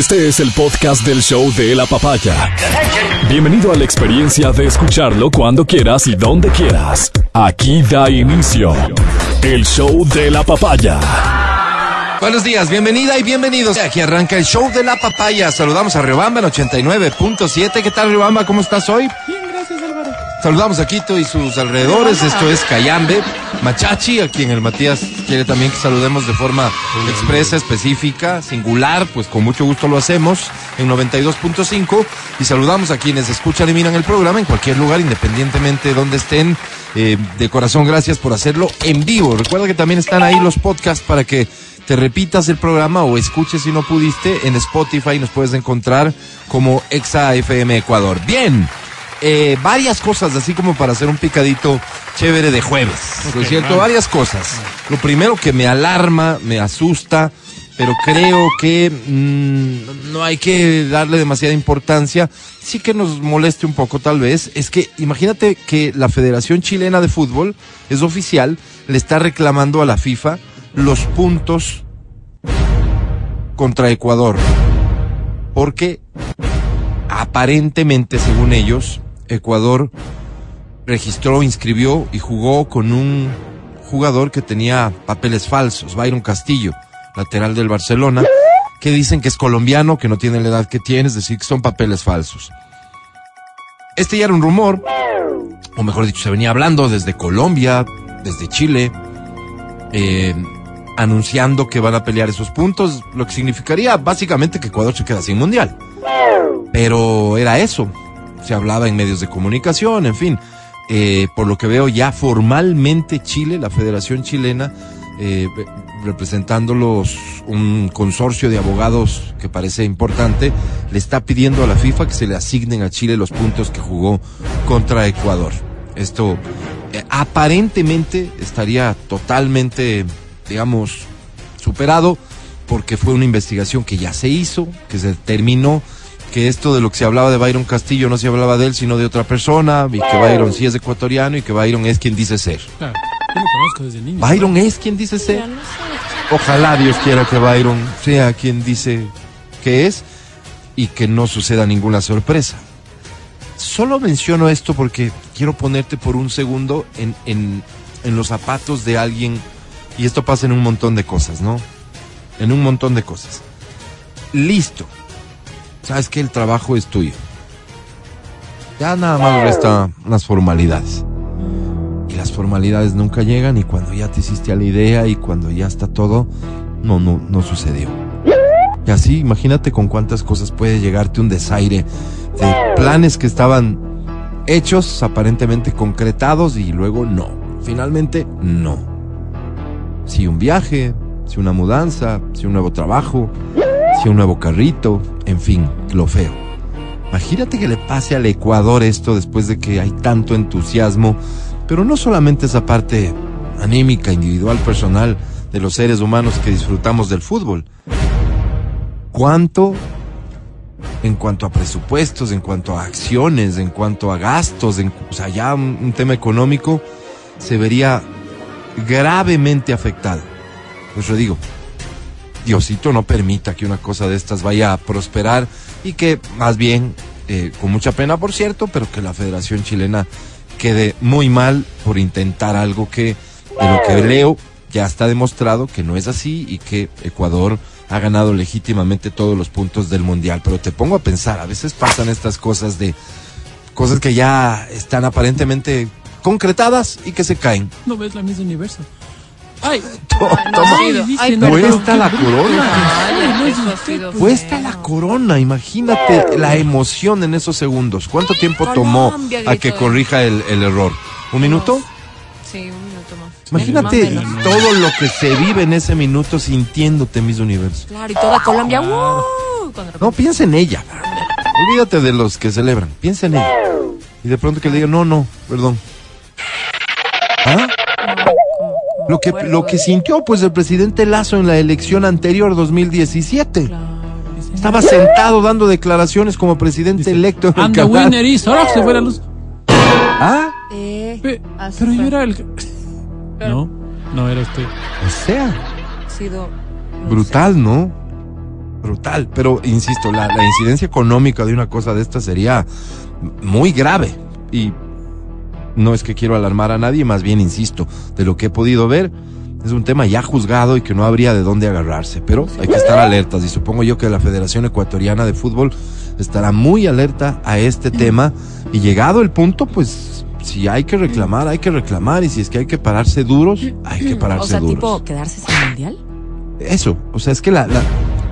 Este es el podcast del show de la papaya. Bienvenido a la experiencia de escucharlo cuando quieras y donde quieras. Aquí da inicio el show de la papaya. Buenos días, bienvenida y bienvenidos. Aquí arranca el show de la papaya. Saludamos a Riobamba en 89.7. ¿Qué tal, Riobamba? ¿Cómo estás hoy? Saludamos a Quito y sus alrededores. Esto es Cayambe, Machachi, a quien el Matías quiere también que saludemos de forma expresa, específica, singular, pues con mucho gusto lo hacemos en 92.5. Y saludamos a quienes escuchan y miran el programa en cualquier lugar, independientemente de donde estén. Eh, de corazón, gracias por hacerlo en vivo. Recuerda que también están ahí los podcasts para que te repitas el programa o escuches si no pudiste en Spotify. Nos puedes encontrar como Exa FM Ecuador. Bien eh, varias cosas, así como para hacer un picadito chévere de jueves. ¿No es cierto? Varias cosas. Lo primero que me alarma, me asusta, pero creo que mm, no hay que darle demasiada importancia. Sí que nos moleste un poco tal vez. Es que imagínate que la Federación Chilena de Fútbol es oficial, le está reclamando a la FIFA los puntos contra Ecuador. Porque aparentemente, según ellos, Ecuador registró, inscribió y jugó con un jugador que tenía papeles falsos, Byron Castillo, lateral del Barcelona, que dicen que es colombiano, que no tiene la edad que tiene, es decir, que son papeles falsos. Este ya era un rumor, o mejor dicho, se venía hablando desde Colombia, desde Chile, eh, anunciando que van a pelear esos puntos, lo que significaría básicamente que Ecuador se queda sin mundial. Pero era eso, se hablaba en medios de comunicación, en fin. Eh, por lo que veo ya formalmente Chile, la Federación Chilena, eh, representándolos un consorcio de abogados que parece importante, le está pidiendo a la FIFA que se le asignen a Chile los puntos que jugó contra Ecuador. Esto eh, aparentemente estaría totalmente, digamos, superado porque fue una investigación que ya se hizo, que se terminó que esto de lo que se hablaba de Byron Castillo no se hablaba de él, sino de otra persona, y que Byron sí es ecuatoriano y que Byron es quien dice ser. Claro, yo lo conozco desde niño. Byron es quien dice ser. Ojalá Dios quiera que Byron sea quien dice que es y que no suceda ninguna sorpresa. Solo menciono esto porque quiero ponerte por un segundo en, en, en los zapatos de alguien, y esto pasa en un montón de cosas, ¿no? En un montón de cosas. Listo sabes que el trabajo es tuyo. Ya nada más resta las formalidades. Y las formalidades nunca llegan y cuando ya te hiciste a la idea y cuando ya está todo, no, no, no sucedió. Y así, imagínate con cuántas cosas puede llegarte un desaire de planes que estaban hechos, aparentemente concretados y luego no. Finalmente, no. Si un viaje, si una mudanza, si un nuevo trabajo, si un nuevo carrito, en fin, lo feo. Imagínate que le pase al Ecuador esto después de que hay tanto entusiasmo, pero no solamente esa parte anímica, individual, personal de los seres humanos que disfrutamos del fútbol. ¿Cuánto en cuanto a presupuestos, en cuanto a acciones, en cuanto a gastos, en, o sea, ya un, tema económico se vería gravemente afectado? Pues yo digo, Diosito no permita que una cosa de estas vaya a prosperar y que más bien, eh, con mucha pena por cierto, pero que la Federación Chilena quede muy mal por intentar algo que, de lo que leo, ya está demostrado que no es así y que Ecuador ha ganado legítimamente todos los puntos del Mundial. Pero te pongo a pensar, a veces pasan estas cosas de cosas que ya están aparentemente concretadas y que se caen. No ves la misma universo. Ay, Toma, cuesta la corona. Ay, feo. la corona, imagínate la emoción en esos segundos. ¿Cuánto tiempo tomó a que corrija el, el error? ¿Un minuto? Sí, un minuto más. Imagínate menos. todo lo que se vive en ese minuto sintiéndote mis universos. Claro, y toda Colombia. Cuando No, piensa en ella. Olvídate de los que celebran. Piensa en ella. Y de pronto que le diga, no, no, perdón. ¿Ah? Lo que, lo que sintió pues el presidente Lazo en la elección anterior 2017. Claro. Estaba sentado dando declaraciones como presidente electo en el And the canal. winner is. Ahora se fue la luz. ¿Ah? Eh, Pe- pero yo era el. No, no era usted. O sea, Ha sido no brutal, ¿no? brutal. Pero, insisto, la, la incidencia económica de una cosa de esta sería muy grave. Y no es que quiero alarmar a nadie, más bien, insisto, de lo que he podido ver, es un tema ya juzgado y que no habría de dónde agarrarse. Pero hay que estar alertas y supongo yo que la Federación Ecuatoriana de Fútbol estará muy alerta a este tema y llegado el punto, pues si hay que reclamar, hay que reclamar y si es que hay que pararse duros, hay que pararse O sea, duros. tipo, quedarse sin mundial. Eso, o sea, es que la, la-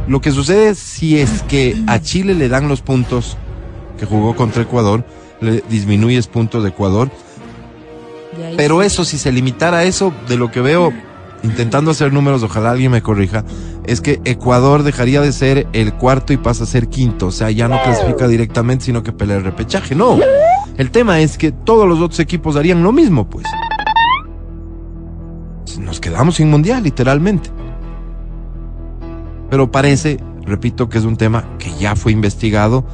lo que sucede si es que a Chile le dan los puntos que jugó contra Ecuador, le disminuyes puntos de Ecuador, pero eso, si se limitara a eso, de lo que veo, intentando hacer números, ojalá alguien me corrija, es que Ecuador dejaría de ser el cuarto y pasa a ser quinto, o sea, ya no clasifica directamente, sino que pelea el repechaje, no. El tema es que todos los otros equipos harían lo mismo, pues. Nos quedamos sin mundial, literalmente. Pero parece, repito, que es un tema que ya fue investigado,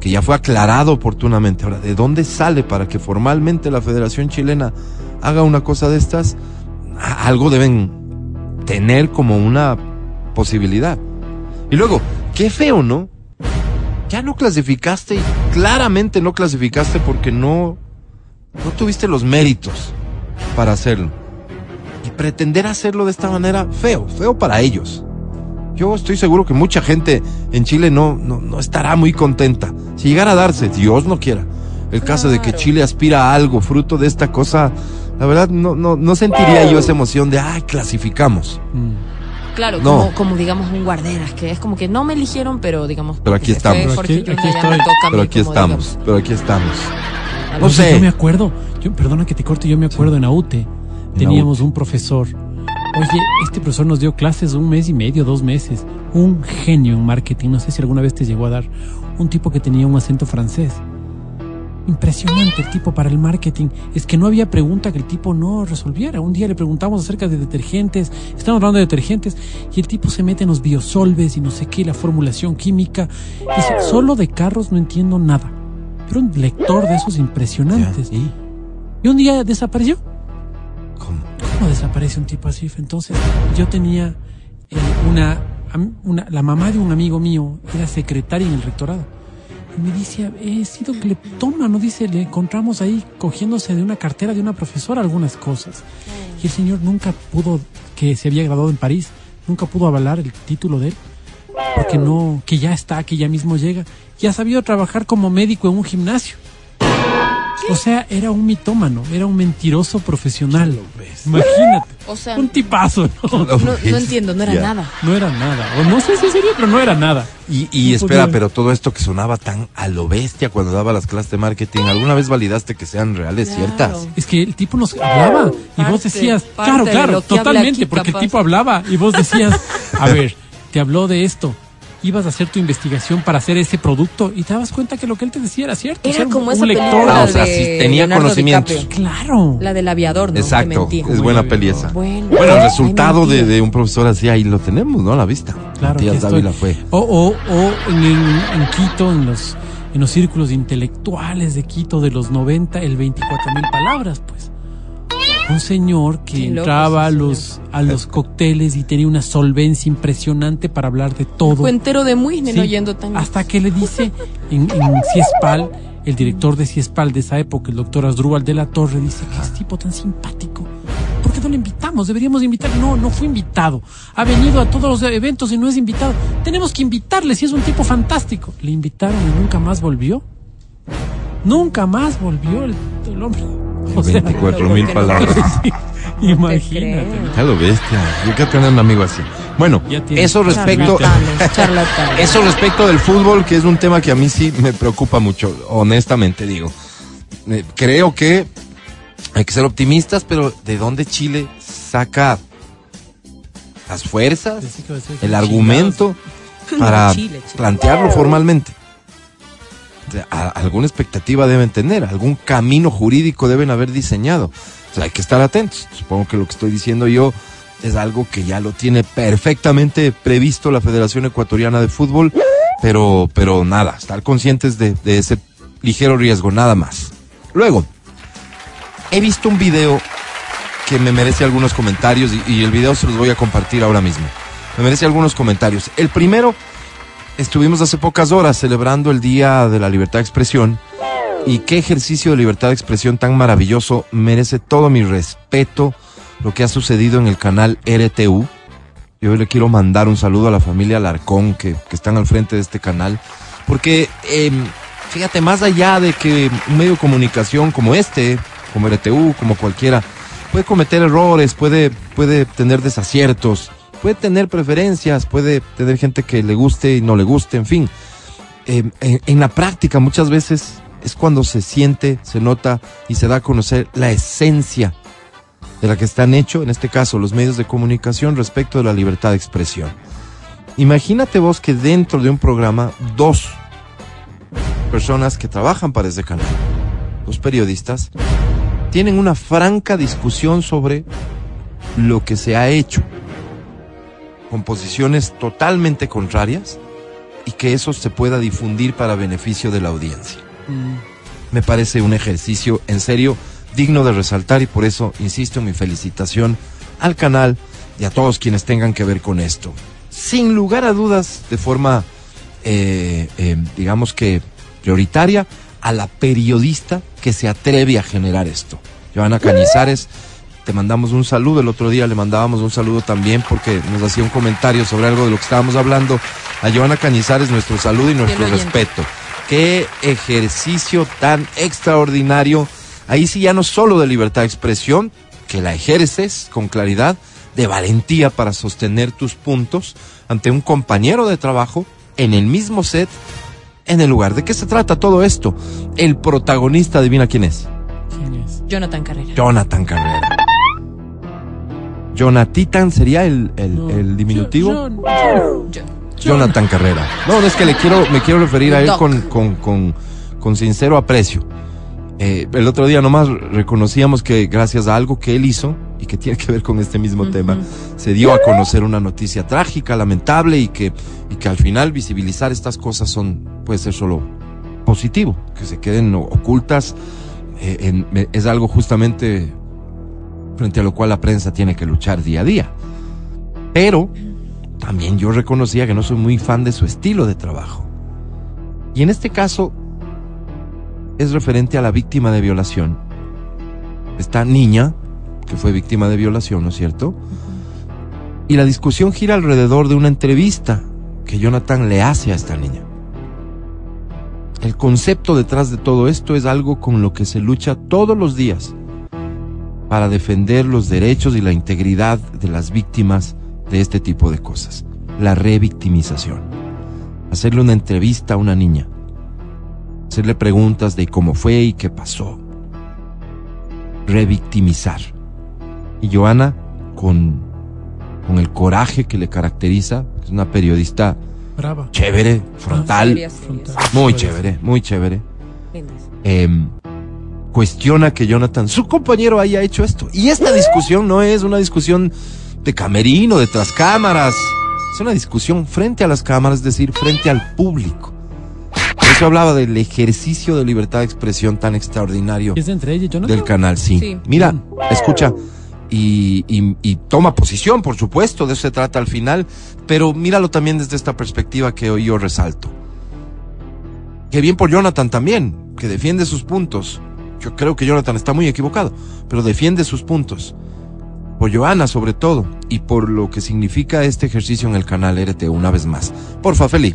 que ya fue aclarado oportunamente. Ahora, ¿de dónde sale para que formalmente la Federación Chilena haga una cosa de estas? Algo deben tener como una posibilidad. Y luego, qué feo, ¿no? Ya no clasificaste claramente no clasificaste porque no, no tuviste los méritos para hacerlo. Y pretender hacerlo de esta manera, feo, feo para ellos. Yo estoy seguro que mucha gente en Chile no, no, no estará muy contenta. Si llegara a darse, Dios no quiera, el caso de que Claro. Chile aspira a algo fruto de esta cosa, la verdad no, no, no sentiría yo esa emoción de, ay, clasificamos. Mm. Claro, No. como, como digamos un guarderas, que es como que no me eligieron, pero digamos. Pero aquí estamos. Jorge Aquí- estoy. Pero aquí como estamos, digamos, pero aquí estamos. No sé. Yo me acuerdo, yo, perdona que te corte, yo me acuerdo en AUTE teníamos un profesor. Oye, este profesor nos dio clases un mes y medio, dos meses. Un genio en marketing, no sé si alguna vez te llegó a dar. Un tipo que tenía un acento francés. Impresionante el tipo para el marketing. Es que no había pregunta que el tipo no resolviera. Un día le preguntamos acerca de detergentes, estamos hablando de detergentes, y el tipo se mete en los biosolves y no sé qué, la formulación química. Dice, solo de carros no entiendo nada. Pero un lector de esos impresionantes. ¿y? Y un día desapareció. ¿Cómo? ¿Cómo desaparece un tipo así? Entonces, yo tenía eh, una, una, la mamá de un amigo mío era secretaria en el rectorado. Y me dice, he sido cleptómano, dice, le encontramos ahí cogiéndose de una cartera de una profesora algunas cosas. Y el señor nunca pudo, que se había graduado en París, nunca pudo avalar el título de él. Porque no, que ya está, que ya mismo llega. Ya sabido trabajar como médico en un gimnasio. O sea, era un mitómano, era un mentiroso profesional. Imagínate. O sea, Un tipazo, ¿no? no, no entiendo, no era Ya. nada. No era nada. O no sé si sería, pero no era nada. Y, y No espera, podía. pero todo esto que sonaba tan a lo bestia cuando daba las clases de marketing, ¿alguna vez validaste que sean reales, Claro. ciertas? Es que el tipo nos hablaba y vos decías, claro, de claro, totalmente, aquí, porque capaz. el tipo hablaba y vos decías, a ver, te habló de esto, ibas a hacer tu investigación para hacer ese producto y te dabas cuenta que lo que él te decía era cierto. Era un- como un esa lector. Ah, o sea, sí tenía Leonardo conocimientos. DiCaprio. Claro. La del aviador, ¿no? Exacto, es buena peli esa. Bueno, Bueno, el resultado de, un profesor así, ahí lo tenemos, ¿no? A la vista. Claro, Matías. Dávila fue. O, o, o en, en- en Quito, en los, en los círculos intelectuales de Quito de los 90, el 24 mil palabras, pues. Un señor que entraba a los, a los cócteles y tenía una solvencia impresionante para hablar de todo. Fue entero de Muisne, Sí, no yendo tan. Hasta que le dice en, en Ciespal, el director de Ciespal de esa época, el doctor Asdrúbal de la Torre, dice que es tipo tan simpático. ¿Por qué no le invitamos? Deberíamos invitar. No, no fue invitado. Ha venido a todos los eventos y no es invitado. Tenemos que invitarle si es un tipo fantástico. Le invitaron y nunca más volvió. Nunca más volvió el, el hombre. O sea, 24 mil palabras. sí, imagínate. lo bestia. Yo quiero tener un amigo así. Bueno, eso respecto, Charlatanes, charlatanes. eso respecto del fútbol, que es un tema que a mí sí me preocupa mucho, honestamente digo. Eh, creo que hay que ser optimistas, pero ¿de dónde Chile saca las fuerzas, a el argumento para plantearlo formalmente? A- alguna expectativa deben tener, algún camino jurídico deben haber diseñado. O sea, hay que estar atentos. Supongo que lo que estoy diciendo yo es algo que ya lo tiene perfectamente previsto la Federación Ecuatoriana de Fútbol, pero, pero nada, estar conscientes de, de ese ligero riesgo, nada más. Luego, he visto un video que me merece algunos comentarios y, y el video se los voy a compartir ahora mismo. Me merece algunos comentarios. El primero estuvimos hace pocas horas celebrando el Día de la Libertad de Expresión y qué ejercicio de libertad de expresión tan maravilloso merece todo mi respeto lo que ha sucedido en el canal RTU. Yo le quiero mandar un saludo a la familia Larcón que, que están al frente de este canal, porque eh, fíjate, más allá de que un medio de comunicación como este, como RTU, como cualquiera, puede cometer errores, puede, puede tener desaciertos, puede tener preferencias, puede tener gente que le guste y no le guste, en fin. Eh, en, la práctica muchas veces es cuando se siente, se nota y se da a conocer la esencia de la que están hechos, en este caso, los medios de comunicación respecto de la libertad de expresión. Imagínate vos que dentro de un programa, dos personas que trabajan para ese canal, dos periodistas, tienen una franca discusión sobre lo que se ha hecho, con posiciones totalmente contrarias, y que eso se pueda difundir para beneficio de la audiencia. Me parece un ejercicio en serio digno de resaltar y por eso insisto en mi felicitación al canal y a todos quienes tengan que ver con esto. Sin lugar a dudas, de forma, eh, eh, digamos que prioritaria, a la periodista que se atreve a generar esto. Joana Cañizares, te mandamos un saludo. El otro día le mandábamos un saludo también porque nos hacía un comentario sobre algo de lo que estábamos hablando. A Joana Cañizares, nuestro saludo y nuestro respeto. Qué ejercicio tan extraordinario. Ahí sí ya no solo de libertad de expresión, que la ejerces con claridad, de valentía para sostener tus puntos ante un compañero de trabajo en el mismo set, en el lugar. ¿De qué se trata todo esto? El protagonista, adivina quién es. ¿Quién es? Jonathan Carrera. Jonathan Carrera. Jonatitan sería el, el, No. el diminutivo. John, John. Yo. Jonathan Carrera. No, no es que le quiero, me quiero referir a él con, con, con, con sincero aprecio. Eh, el otro día nomás reconocíamos que gracias a algo que él hizo y que tiene que ver con este mismo tema, se dio a conocer una noticia trágica, lamentable y que, y que al final visibilizar estas cosas son, puede ser solo positivo, que se queden ocultas, eh, en- es algo justamente frente a lo cual la prensa tiene que luchar día a día. Pero también yo reconocía que no soy muy fan de su estilo de trabajo. Y en este caso es referente a la víctima de violación. Esta niña que fue víctima de violación, ¿no es cierto? Y la discusión gira alrededor de una entrevista que Jonathan le hace a esta niña. El concepto detrás de todo esto es algo con lo que se lucha todos los días para defender los derechos y la integridad de las víctimas de este tipo de cosas. La revictimización. Hacerle una entrevista a una niña. Hacerle preguntas de cómo fue y qué pasó. Revictimizar. Y Joana, con, con el coraje que le caracteriza, es una periodista Brava. chévere, frontal, muy chévere, muy chévere. Cuestiona que Jonathan, su compañero, haya hecho esto. Y esta discusión no es una discusión de camerino, de tras cámaras. Es una discusión frente a las cámaras, es decir, frente al público. Por eso hablaba del ejercicio de libertad de expresión tan extraordinario ¿Es entre ella y Jonathan? del canal, sí. Sí. Mira, escucha. Y, y- y toma posición, por supuesto, de eso se trata al final, pero míralo también desde esta perspectiva que hoy yo resalto. Que bien por Jonathan también, que defiende sus puntos. Yo creo que Jonathan está muy equivocado, pero defiende sus puntos. Por Joana sobre todo, y por lo que significa este ejercicio en el canal RT una vez más. Porfa, Feli.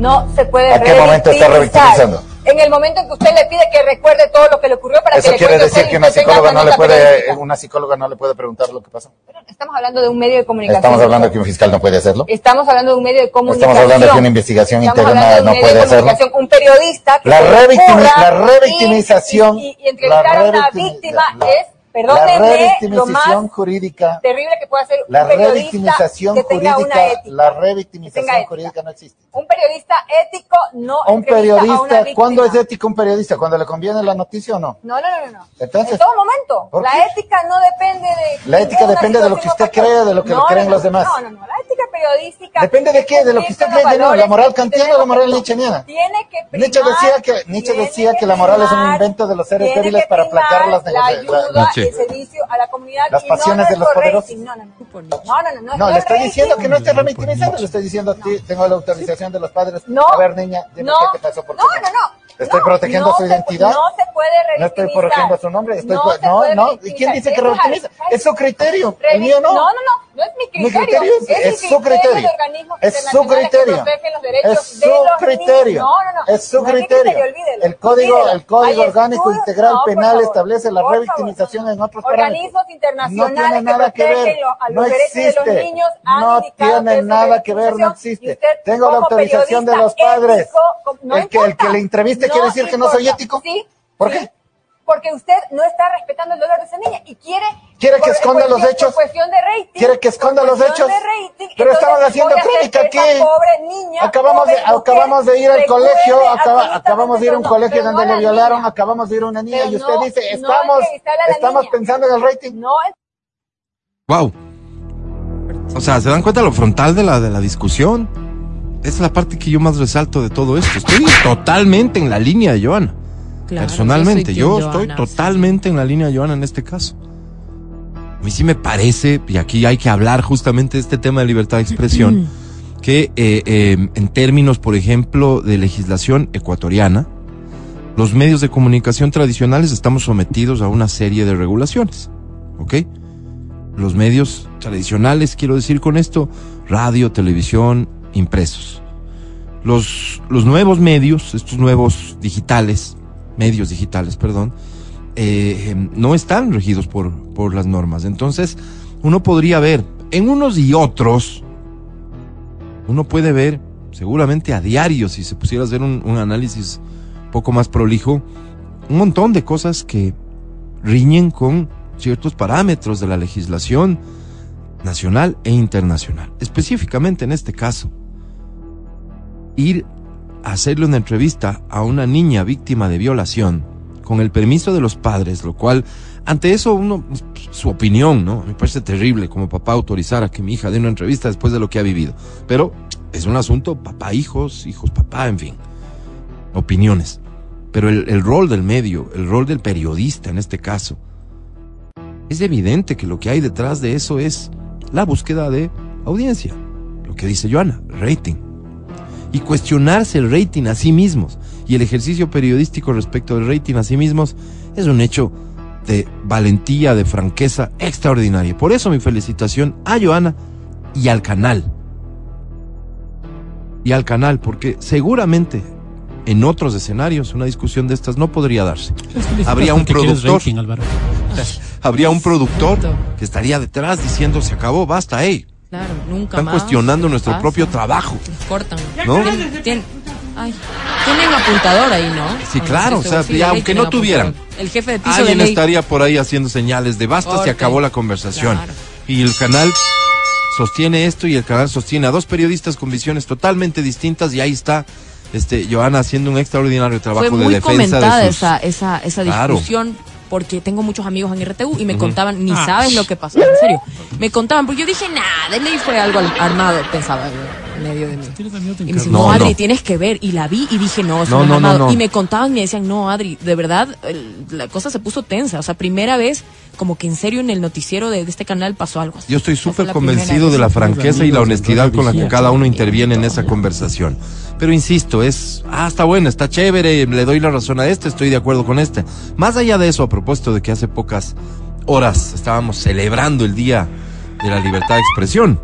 no se puede ¿A qué momento está revictimizando? En el momento en que usted le pide que recuerde todo lo que le ocurrió para Eso que le quiere decir que una psicóloga no le puede, periodística. una psicóloga no le puede preguntar lo que pasó. Estamos hablando de un medio de comunicación. Estamos hablando que un fiscal no puede hacerlo. Estamos hablando de un medio de comunicación. Estamos hablando que una investigación Estamos interna de un no medio puede de hacerlo. Un periodista que La se revictimi- ocurra la revictimización- Y, y- y entrevistar a una víctima la- es, La lo revictimización jurídica, terrible que puede hacer la un revictimización que tenga jurídica, una ética. la revictimización jurídica no existe. Un periodista ético no Un a una periodista, víctima. ¿cuándo es ético un periodista? ¿Cuando le conviene la noticia o no? No, no, no, no. Entonces, en todo momento. ¿por La ética no depende de. La ética depende de lo que usted cree, de lo que No, creen no, los demás. No, no, no. La ética periodística. ¿Depende de qué? ¿De lo que usted cree? con No, la moral kantiana o la moral nietzscheana. Tiene que primar, Nietzsche decía que- Nietzsche decía que la moral es un invento de los seres débiles para aplacar las La negociaciones. El servicio a la comunidad Las y no pasiones de los poderosos. No, no, no. No, no, no. No, es le estoy rating. diciendo que no esté revictimizando, le estoy diciendo a ti, tengo la autorización de los padres. No. A ver, niña, dime No, qué te pasó por no, no, no. Estoy No, protegiendo no su identidad. No se puede No estoy protegiendo su nombre, estoy no, no, puede no, ¿y quién dice que revictimiza? Es su criterio, el mío no. No, no, no, no es mi criterio. Mi criterio es- es su criterio. organismos Es su criterio. Que protegen los derechos Es de su los criterio. niños. No, no, no. Es su No criterio. El código, olvídelo. el código Hay orgánico estudios- integral no, penal establece la revictimización en otros parámetros. Organismos internacionales No tiene nada que ver. lo- a los No de existe. los niños han No tiene nada que ver, no existe. usted, Tengo la autorización de los padres. ético, El que- el que le entreviste quiere decir que no soy ético. ¿Por qué? Porque usted no está respetando el dolor de esa niña y quiere... ¿Quiere que esconda por los hechos? Por cuestión de rating. ¿Quiere que esconda los hechos? de rating, Pero entonces estaban haciendo voy a hacer crónica que aquí. pobre niña, Acabamos de, mujer, acabamos de ir al colegio, acaba- acabamos de ir a un colegio donde no le la violaron, niña. acabamos de ir a una niña Pero y usted no- dice, estamos, estamos niña. pensando en el rating. No, Wow. O sea, ¿se dan cuenta lo frontal de la, de la discusión? Esa es la parte que yo más resalto de todo esto. Estoy totalmente en la línea de Joana. Claro, Personalmente, yo estoy Joana, totalmente en la línea de Joana en este caso. A mí sí me parece, y aquí hay que hablar justamente de este tema de libertad de expresión, que eh, eh, en términos, por ejemplo, de legislación ecuatoriana, los medios de comunicación tradicionales estamos sometidos a una serie de regulaciones. ¿Ok? Los medios tradicionales, quiero decir con esto, radio, televisión, impresos. Los, los nuevos medios, estos nuevos digitales, medios digitales, perdón, eh, no están regidos por, por las normas. Entonces, uno podría ver, en unos y otros, uno puede ver, seguramente a diario, si se pusiera a hacer un, análisis un poco más prolijo, un montón de cosas que riñen con ciertos parámetros de la legislación nacional e internacional. Específicamente en este caso, ir hacerle una entrevista a una niña víctima de violación con el permiso de los padres, lo cual, ante eso, uno, su opinión, ¿no? Me parece terrible como papá autorizar a que mi hija dé una entrevista después de lo que ha vivido. Pero es un asunto papá, hijos, hijos, papá, en fin. Opiniones. Pero el, el rol del medio, el rol del periodista en este caso, es evidente que lo que hay detrás de eso es la búsqueda de audiencia. Lo que dice Joana, rating. Y cuestionarse el rating a sí mismos y el ejercicio periodístico respecto del rating a sí mismos es un hecho de valentía, de franqueza extraordinaria. Por eso mi felicitación a Joana y al canal. Y al canal, porque seguramente en otros escenarios una discusión de estas no podría darse. Habría un productor. rating. Habría un productor que estaría detrás diciendo se acabó, basta, hey. Claro, nunca Están más. cuestionando ¿Qué nuestro pasa? propio trabajo. Les cortan. ¿No? Tien- tien- ay, tienen apuntador ahí, ¿no? Sí, claro, o sea, Sí, de ya, aunque no tuvieran. El jefe de piso Alguien de ley. estaría por ahí haciendo señales de basta, se Corte. acabó la conversación. Claro. Y el canal sostiene esto y el canal sostiene a dos periodistas con visiones totalmente distintas y ahí está este Joana haciendo un extraordinario trabajo Fue de muy defensa comentada de sus... esa, esa, esa Claro. Porque tengo muchos amigos en RTU y me contaban, ni Ah. sabes lo que pasó, en serio. Me contaban, porque yo dije, nada, de ley fue algo al- armado, pensaba yo, medio de mí. No, No, Adri, no. tienes que ver. Y la vi y dije, no, eso No, no, es no, no, armado. no. Y me contaban y me decían, no, Adri, de verdad, el- la cosa se puso tensa. O sea, primera vez, como que en serio en el noticiero de, de este canal pasó algo. Yo estoy súper convencido de la franqueza y la honestidad con la que cada uno interviene en esa conversación. Pero insisto, es, ah, está bueno, está chévere, le doy la razón a este, estoy de acuerdo con este. Más allá de eso, a propósito de que hace pocas horas estábamos celebrando el Día de la Libertad de Expresión.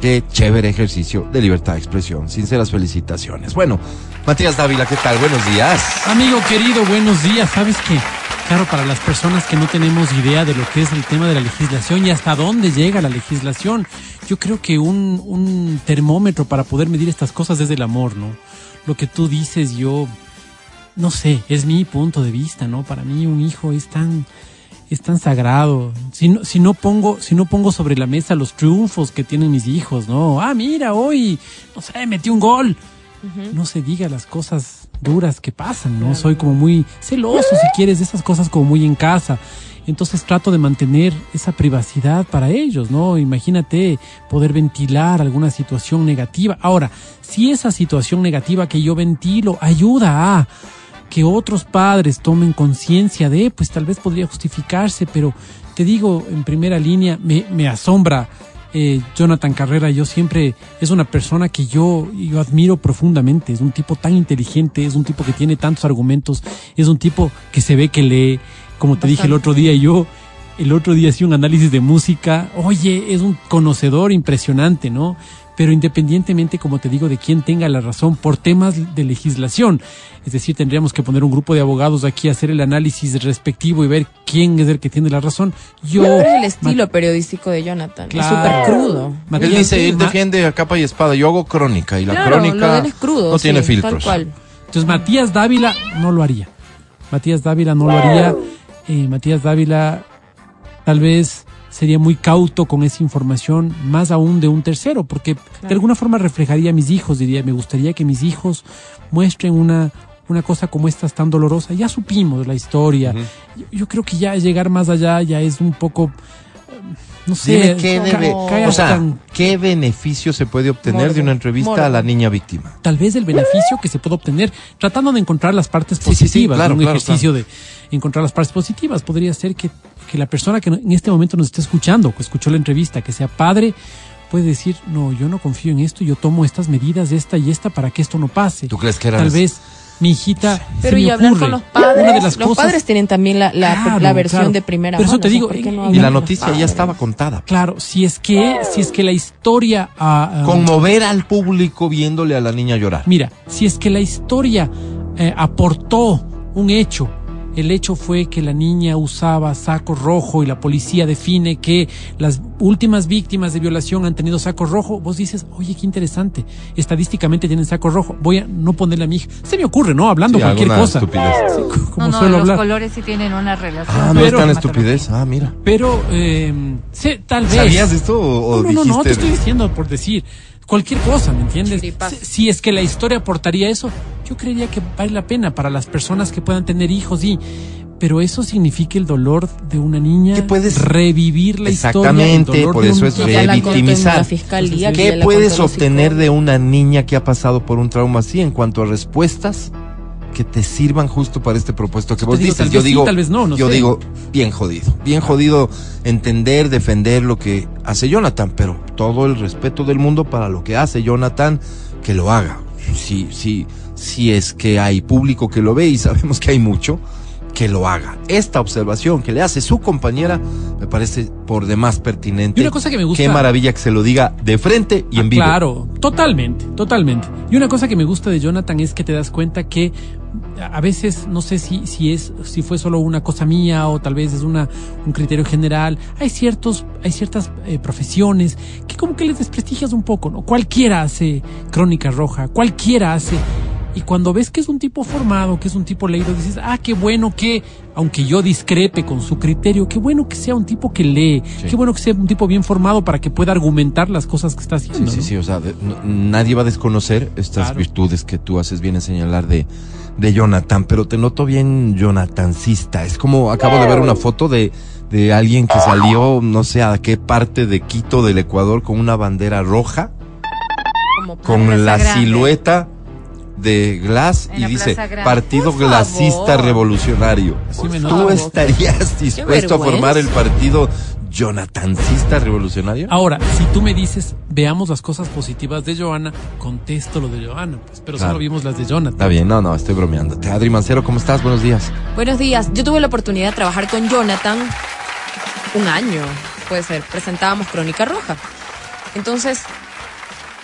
Qué chévere ejercicio de libertad de expresión. Sinceras felicitaciones. Bueno, Matías Dávila, ¿qué tal? Buenos días. Amigo querido, buenos días. ¿Sabes qué? Claro, para las personas que no tenemos idea de lo que es el tema de la legislación y hasta dónde llega la legislación, yo creo que un, un termómetro para poder medir estas cosas es el amor, ¿no? Lo que tú dices, yo, no sé, es mi punto de vista, ¿no? Para mí un hijo es tan, es tan sagrado. Si no, si no pongo, si no pongo sobre la mesa los triunfos que tienen mis hijos, ¿no? Ah, mira, hoy, no sé, metí un gol. No se diga las cosas duras que pasan, ¿no? Soy como muy celoso, si quieres, de esas cosas como muy en casa. Entonces trato de mantener esa privacidad para ellos, ¿no? Imagínate poder ventilar alguna situación negativa. Ahora, si esa situación negativa que yo ventilo ayuda a que otros padres tomen conciencia de, pues tal vez podría justificarse, pero te digo, en primera línea, me, asombra eh, Jonathan Carrera, yo siempre es una persona que yo, yo admiro profundamente, es un tipo tan inteligente, es un tipo que tiene tantos argumentos, es un tipo que se ve que lee, como te dije el otro día, yo el otro día hacía un análisis de música, oye, es un conocedor impresionante, ¿no? Pero independientemente, como te digo, de quién tenga la razón por temas de legislación, es decir, tendríamos que poner un grupo de abogados aquí a hacer el análisis respectivo y ver quién es el que tiene la razón. Yo, Pero es el estilo periodístico de Jonathan. Claro. Es súper crudo. Él dice, él defiende a capa y espada. Yo hago crónica y la Claro, crónica él es crudo. no sí, tiene Tal filtros. cual. Entonces Matías Dávila no lo haría. Matías Dávila no lo haría. Eh, Matías Dávila tal vez sería muy cauto con esa información, más aún de un tercero, porque de alguna forma reflejaría a mis hijos, diría, me gustaría que mis hijos muestren una, una cosa como esta tan dolorosa. Ya supimos la historia. yo, yo creo que ya llegar más allá ya es un poco, eh, no sé, Dime qué debe, o sea, beneficio se puede obtener de una entrevista a la niña víctima. tal vez el beneficio que se puede obtener tratando de encontrar las partes Sí, sí, sí, positivas, claro, un claro, ejercicio de encontrar las partes positivas. Podría ser que, que la persona que en este momento nos esté escuchando, que escuchó la entrevista, que sea padre, puede decir, no, yo no confío en esto, yo tomo estas medidas, esta y esta, para que esto no pase. ¿Tú crees que era Tal vez mi hijita... se Pero me y hablar ocurre, con los padres. Una de las los cosas, padres tienen también la, la, Claro, la versión claro. de primera Pero eso mano, te o sea, digo, ¿por qué y- no la noticia ya estaba contada. Claro, si es que, si es que la historia... ah, ah, Conmover al público viéndole a la niña llorar. Mira, si es que la historia eh, aportó un hecho, el hecho fue que la niña usaba saco rojo y la policía define que las últimas víctimas de violación han tenido saco rojo, vos dices, oye, qué interesante, estadísticamente tienen saco rojo, voy a no ponerle a mi hija. Se me ocurre, ¿no? Hablando Sí, cualquier cosa. estupidez. Sí, co- como no, no, suelo los hablar. colores sí tienen una relación. Ah, no es tan estupidez. Ah, mira. Pero, eh, sé, tal vez. ¿Sabías esto o, o No, no, no, te estoy diciendo por decir cualquier cosa, ¿me entiendes? Si, si es que la historia aportaría eso, yo creería que vale la pena para las personas que puedan tener hijos y pero eso significa el dolor de una niña ¿Qué puedes- revivir la historia Exactamente, dolor por eso es Que revictimizar. la fiscalía, que ¿Qué puedes obtener de una niña que ha pasado por un trauma así en cuanto a respuestas que te sirvan justo para este propuesto que vos digo, dices? Yo sí, digo, tal vez no, no yo sé. digo, bien jodido, bien jodido entender, defender lo que hace Jonathan, pero todo el respeto del mundo para lo que hace Jonathan, que lo haga. Si, si, si es que hay público que lo ve y sabemos que hay mucho, que lo haga. Esta observación que le hace su compañera me parece por demás pertinente. Y una cosa que me gusta- Qué maravilla que se lo diga de frente y en Ah, vivo. Claro, totalmente, totalmente. Y una cosa que me gusta de Jonathan es que te das cuenta que a veces no sé si si es si fue solo una cosa mía o tal vez es una un criterio general. Hay ciertos hay ciertas eh, profesiones que como que les desprestigias un poco, ¿no? Cualquiera hace crónica roja, cualquiera hace y cuando ves que es un tipo formado, que es un tipo leído, dices, ah, qué bueno que, aunque yo discrepe con su criterio, qué bueno que sea un tipo que lee, Sí. qué bueno que sea un tipo bien formado para que pueda argumentar las cosas que está Sí, haciendo. sí, ¿no? sí, o sea, de- no- nadie va a desconocer estas Claro. virtudes que tú haces bien en señalar de, de Jonathan, pero te noto bien Jonathancista. Es como acabo de ver una foto de, de alguien que salió, no sé a qué parte de Quito del Ecuador con una bandera roja, Como con la Grande. silueta de Glass En y dice. Partido Por Glasista favor. Revolucionario. ¿Tú estarías dispuesto a formar el partido Jonathancista Revolucionario? Ahora, si tú me dices, veamos las cosas positivas de Joana, contesto lo de Joana, pues, pero Claro. solo vimos las de Jonathan. Está bien, no, no, estoy bromeándote. Adri Mancero, ¿cómo estás? Buenos días. Buenos días. Yo tuve la oportunidad de trabajar con Jonathan un año, puede ser. Presentábamos Crónica Roja. Entonces,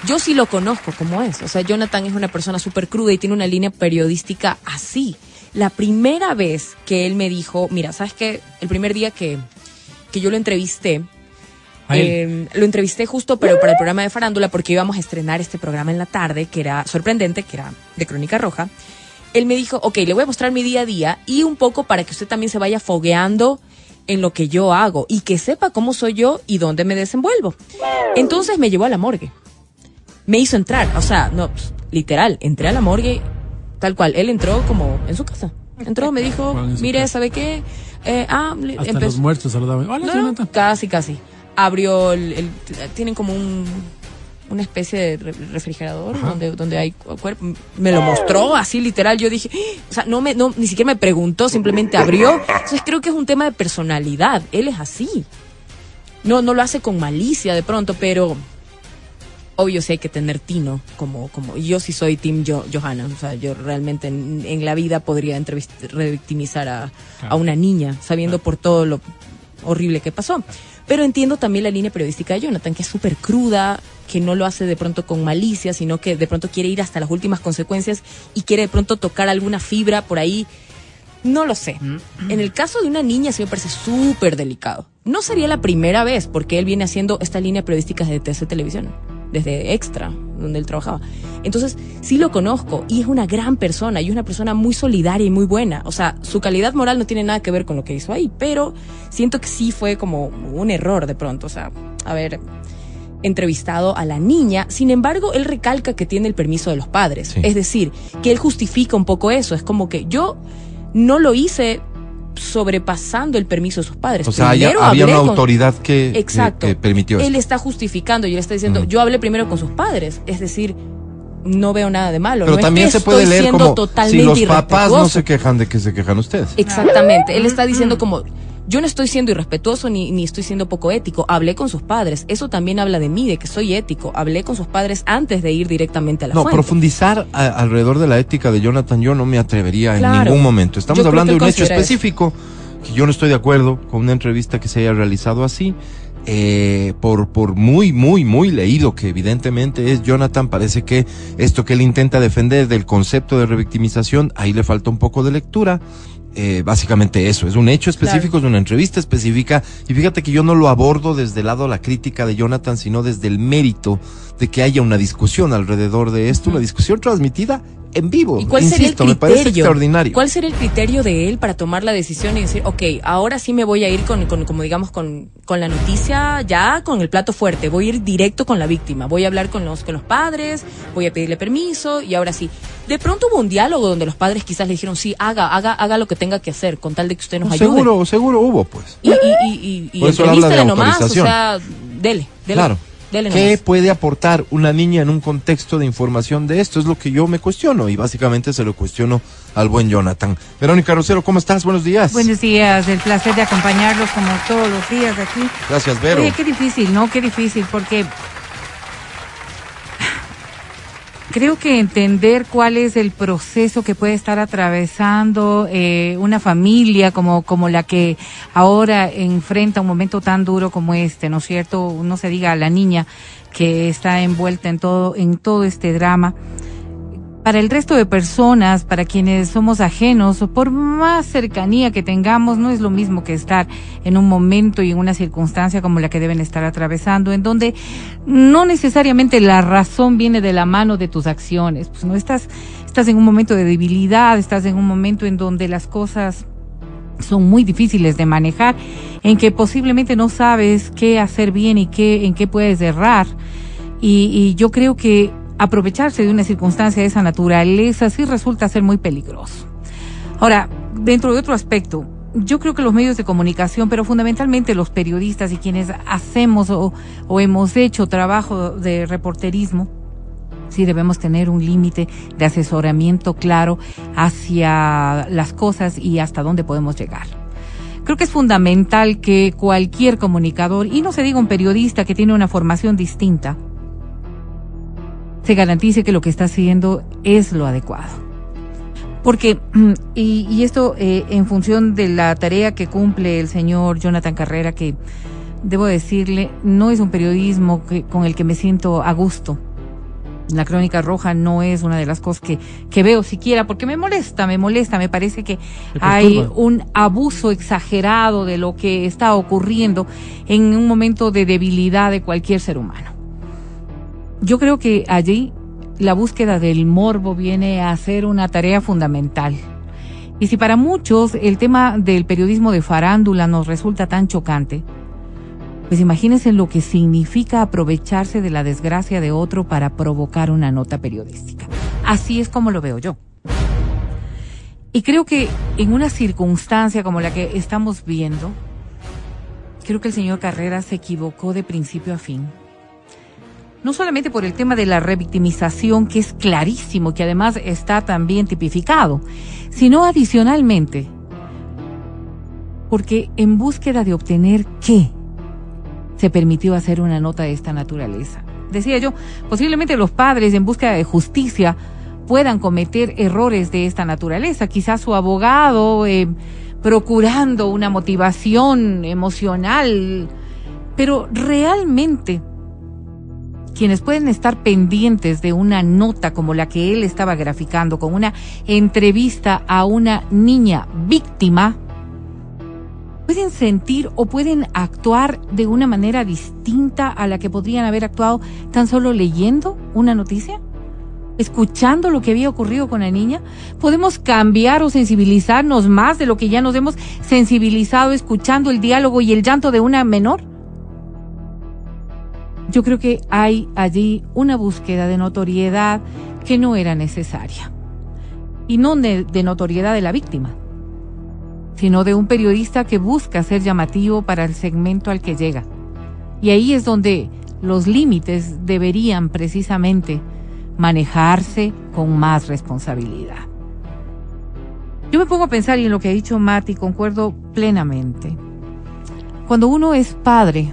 yo sí lo conozco como es. O sea, Jonathan es una persona súper cruda y tiene una línea periodística así. La primera vez que él me dijo, mira, ¿sabes qué? El primer día que, que yo lo entrevisté, eh, lo entrevisté justo pero para el programa de Farándula porque íbamos a estrenar este programa en la tarde, que era sorprendente, que era de Crónica Roja. Él me dijo, ok, le voy a mostrar mi día a día y un poco para que usted también se vaya fogueando en lo que yo hago y que sepa cómo soy yo y dónde me desenvuelvo. Entonces me llevó a la morgue. Me hizo entrar, o sea, no, pues, literal, entré a la morgue tal cual. Él entró como en su casa. Entró, me dijo, Bueno, mire. ¿sabe qué? Eh, ah, Hasta empezó- los muertos saludaban. Hola, no, casi, casi. Abrió el, el- tienen como un una especie de re- refrigerador donde, donde hay cu- cuerpo. Me lo mostró así literal. Yo dije, "Ah", o sea, no me, no, ni siquiera me preguntó, simplemente abrió. Entonces creo que es un tema de personalidad. Él es así. No, no lo hace con malicia de pronto, pero obvio sí hay que tener tino, como, como yo sí soy Team Jo- Johanna, o sea, yo realmente en, en la vida podría revictimizar a, a una niña, sabiendo por todo lo horrible que pasó. Pero entiendo también la línea periodística de Jonathan, que es súper cruda, que no lo hace de pronto con malicia, sino que de pronto quiere ir hasta las últimas consecuencias y quiere de pronto tocar alguna fibra por ahí. No lo sé. En el caso de una niña sí me parece súper delicado. No sería la primera vez, porque él viene haciendo esta línea periodística desde TC Televisión, desde Extra, donde él trabajaba. Entonces, sí lo conozco y es una gran persona y es una persona muy solidaria y muy buena. O sea, su calidad moral no tiene nada que ver con lo que hizo ahí, pero siento que sí fue como un error de pronto. O sea, a ver, entrevistado a la niña. Sin embargo, él recalca que tiene el permiso de los padres. Sí. Es decir, que él justifica un poco eso. Es como que yo no lo hice sobrepasando el permiso de sus padres. O sea, haya- había una con- autoridad que, Exacto. que permitió Él está justificando y él está diciendo, yo hablé primero con sus padres. Es decir, no veo nada de malo. Pero no también es que se puede estoy leer siendo como si totalmente los papás no se quejan de que se quejan ustedes. Exactamente. Él está diciendo como, yo no estoy siendo irrespetuoso ni, ni estoy siendo poco ético. Hablé con sus padres. Eso también habla de mí, de que soy ético. Hablé con sus padres antes de ir directamente a la No, fuente. profundizar a- alrededor de la ética de Jonathan yo no me atrevería en ningún momento. Estamos Yo hablando de un hecho específico que yo no estoy de acuerdo con una entrevista que se haya realizado así. eh, por, por muy, muy, muy leído que evidentemente es Jonathan, parece que esto que él intenta defender del concepto de revictimización, ahí le falta un poco de lectura. Eh, básicamente eso, es un hecho específico, es una entrevista específica y fíjate que yo no lo abordo desde el lado de la crítica de Jonathan, sino desde el mérito de que haya una discusión alrededor de esto, una discusión transmitida en vivo. ¿Y cuál Insisto, sería me el parece criterio? extraordinario. ¿Cuál sería el criterio de él para tomar la decisión y decir, ok, ahora sí me voy a ir con, con como digamos, con, con la noticia ya con el plato fuerte, voy a ir directo con la víctima, voy a hablar con los, con los padres, voy a pedirle permiso y ahora sí. De pronto hubo un diálogo donde los padres quizás le dijeron, sí, haga, haga, haga lo que tenga que hacer con tal de que usted nos ayude. seguro, seguro hubo, pues. Y, y, y, y, y Por eso él habla de entrevístele nomás, o sea, dele, dele. Claro. Dele ¿Qué nomás. puede aportar una niña en un contexto de información de esto? Es lo que yo me cuestiono y básicamente se lo cuestiono al buen Jonathan. Verónica Rosero, ¿cómo estás? Buenos días. Buenos días, el placer de acompañarlos como todos los días aquí. Gracias, Vero. Oye, qué difícil, ¿no? Qué difícil, porque creo que entender cuál es el proceso que puede estar atravesando eh, una familia como, como la que ahora enfrenta un momento tan duro como este, ¿no es cierto? No se diga a la niña que está envuelta en todo, en todo este drama para el resto de personas, para quienes somos ajenos, o por más cercanía que tengamos, no es lo mismo que estar en un momento y en una circunstancia como la que deben estar atravesando, en donde no necesariamente la razón viene de la mano de tus acciones. Pues no estás, estás en un momento de debilidad, estás en un momento en donde las cosas son muy difíciles de manejar, en que posiblemente no sabes qué hacer bien y qué, en qué puedes errar. Y, y yo creo que aprovecharse de una circunstancia de esa naturaleza sí resulta ser muy peligroso. Ahora, dentro de otro aspecto, yo creo que los medios de comunicación, pero fundamentalmente los periodistas y quienes hacemos o, hemos hecho trabajo de reporterismo, sí debemos tener un límite de asesoramiento claro hacia las cosas y hasta dónde podemos llegar. Creo que es fundamental que cualquier comunicador, y no se diga un periodista que tiene una formación distinta, se garantice que lo que está haciendo es lo adecuado. Porque, y, y esto eh, en función de la tarea que cumple el señor Jonathan Carrera, que debo decirle, no es un periodismo que, con el que me siento a gusto. La crónica roja no es una de las cosas que, que veo siquiera, porque me molesta, me molesta, me parece que hay un abuso exagerado de lo que está ocurriendo en un momento de debilidad de cualquier ser humano. Yo creo que allí la búsqueda del morbo viene a ser una tarea fundamental. Y si para muchos el tema del periodismo de farándula nos resulta tan chocante, pues imagínense lo que significa aprovecharse de la desgracia de otro para provocar una nota periodística. Así es como lo veo yo. Y creo que en una circunstancia como la que estamos viendo, creo que el señor Carrera se equivocó de principio a fin. No solamente por el tema de la revictimización, que es clarísimo, que además está también tipificado, sino adicionalmente, porque en búsqueda de obtener qué se permitió hacer una nota de esta naturaleza. Decía yo, posiblemente los padres en búsqueda de justicia puedan cometer errores de esta naturaleza. Quizás su abogado eh, procurando una motivación emocional, pero realmente quienes pueden estar pendientes de una nota como la que él estaba graficando, con una entrevista a una niña víctima, pueden sentir o pueden actuar de una manera distinta a la que podrían haber actuado tan solo leyendo una noticia? escuchando lo que había ocurrido con la niña? ¿Podemos cambiar o sensibilizarnos más de lo que ya nos hemos sensibilizado escuchando el diálogo y el llanto de una menor? Yo creo que hay allí una búsqueda de notoriedad que no era necesaria. Y no de, notoriedad de la víctima, sino de un periodista que busca ser llamativo para el segmento al que llega. Y ahí es donde los límites deberían precisamente manejarse con más responsabilidad. Yo me pongo a pensar y en lo que ha dicho Mati concuerdo plenamente. Cuando uno es padre,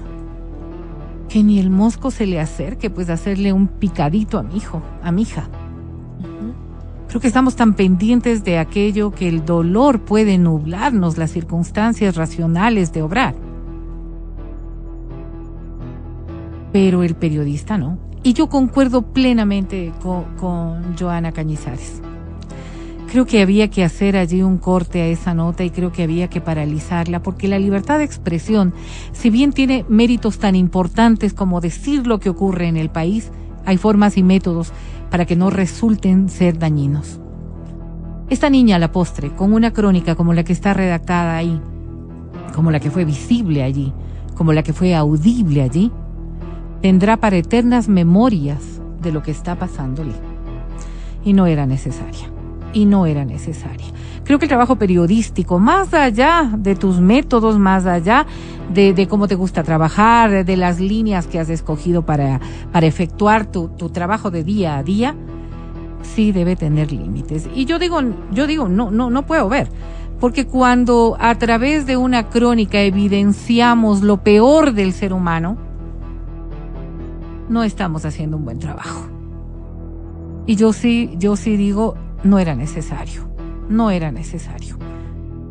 que ni el mosco se le acerque, pues hacerle un picadito a mi hijo, a mi hija. Creo que estamos tan pendientes de aquello que el dolor puede nublarnos las circunstancias racionales de obrar. Pero el periodista no. Y yo concuerdo plenamente con, con Joana Cañizares. Creo que había que hacer allí un corte a esa nota y creo que había que paralizarla porque la libertad de expresión, si bien tiene méritos tan importantes como decir lo que ocurre en el país, hay formas y métodos para que no resulten ser dañinos. Esta niña a la postre, con una crónica como la que está redactada ahí, como la que fue visible allí, como la que fue audible allí, tendrá para eternas memorias de lo que está pasándole. Y no era necesaria. Y no era necesaria. Creo que el trabajo periodístico, más allá de tus métodos, más allá de, cómo te gusta trabajar, de las líneas que has escogido para, para efectuar tu, tu trabajo de día a día, sí debe tener límites. Y yo digo, yo digo, no, no, no puedo ver. Porque cuando a través de una crónica evidenciamos lo peor del ser humano, no estamos haciendo un buen trabajo. Y yo sí, yo sí digo, no era necesario, no era necesario.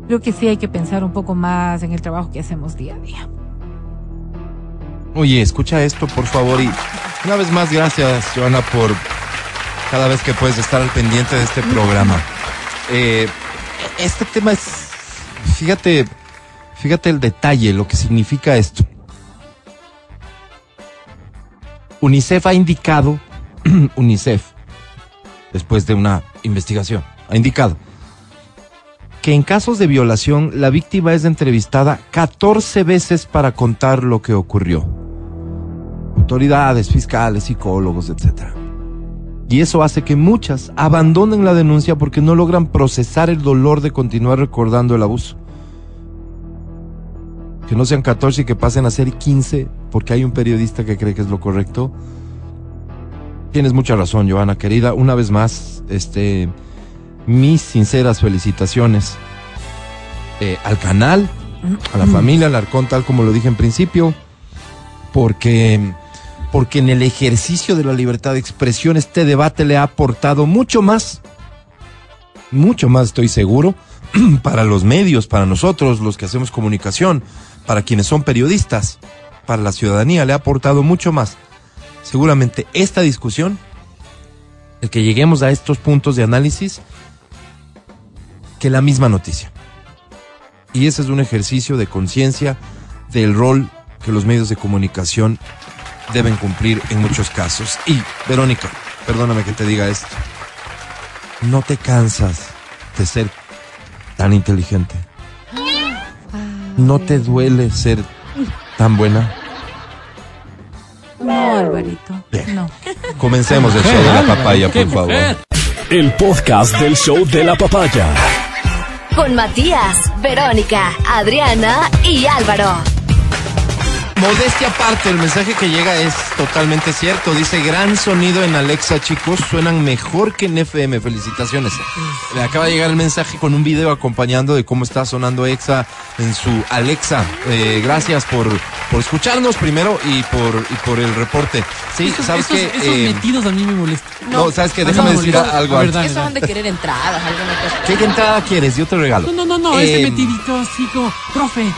Creo que sí hay que pensar un poco más en el trabajo que hacemos día a día. Oye, escucha esto, por favor, y una vez más, gracias, Joana, por cada vez que puedes estar al pendiente de este programa. Eh, este tema es, fíjate, fíjate el detalle, lo que significa esto. UNICEF ha indicado, UNICEF, después de una investigación, ha indicado que en casos de violación la víctima es entrevistada 14 veces para contar lo que ocurrió. Autoridades, fiscales, psicólogos, etc. Y eso hace que muchas abandonen la denuncia porque no logran procesar el dolor de continuar recordando el abuso. Que no sean 14 y que pasen a ser 15 porque hay un periodista que cree que es lo correcto. Tienes mucha razón, Joana, querida. Una vez más, este, mis sinceras felicitaciones eh, al canal, a la familia Alarcón, tal como lo dije en principio, porque, porque en el ejercicio de la libertad de expresión este debate le ha aportado mucho más, mucho más, estoy seguro, para los medios, para nosotros, los que hacemos comunicación, para quienes son periodistas, para la ciudadanía, le ha aportado mucho más. Seguramente esta discusión, el que lleguemos a estos puntos de análisis, que la misma noticia. Y ese es un ejercicio de conciencia del rol que los medios de comunicación deben cumplir en muchos casos. Y, Verónica, perdóname que te diga esto, no te cansas de ser tan inteligente. ¿No te duele ser tan buena? No, Alvarito. Bien. No. Comencemos el show de la papaya, por favor. El podcast del show de la papaya. Con Matías, Verónica, Adriana y Álvaro. Modestia aparte, el mensaje que llega es totalmente cierto. Dice, gran sonido en Alexa, chicos, suenan mejor que en FM. Felicitaciones. Le acaba de llegar el mensaje con un video acompañando de cómo está sonando Exa en su Alexa. Eh, gracias por, por escucharnos primero y por, y por el reporte. Sí, Esos, ¿sabes esos, qué? esos Eh, metidos a mí me molestan. no, ¿sabes? Ah, Déjame no, decir no, algo a ver, antes. dale, Esos han de querer entradas, alguna cosa. ¿Qué entrada quieres? Yo te regalo. No, no, no, no, Eh, ese metidito así como, profe,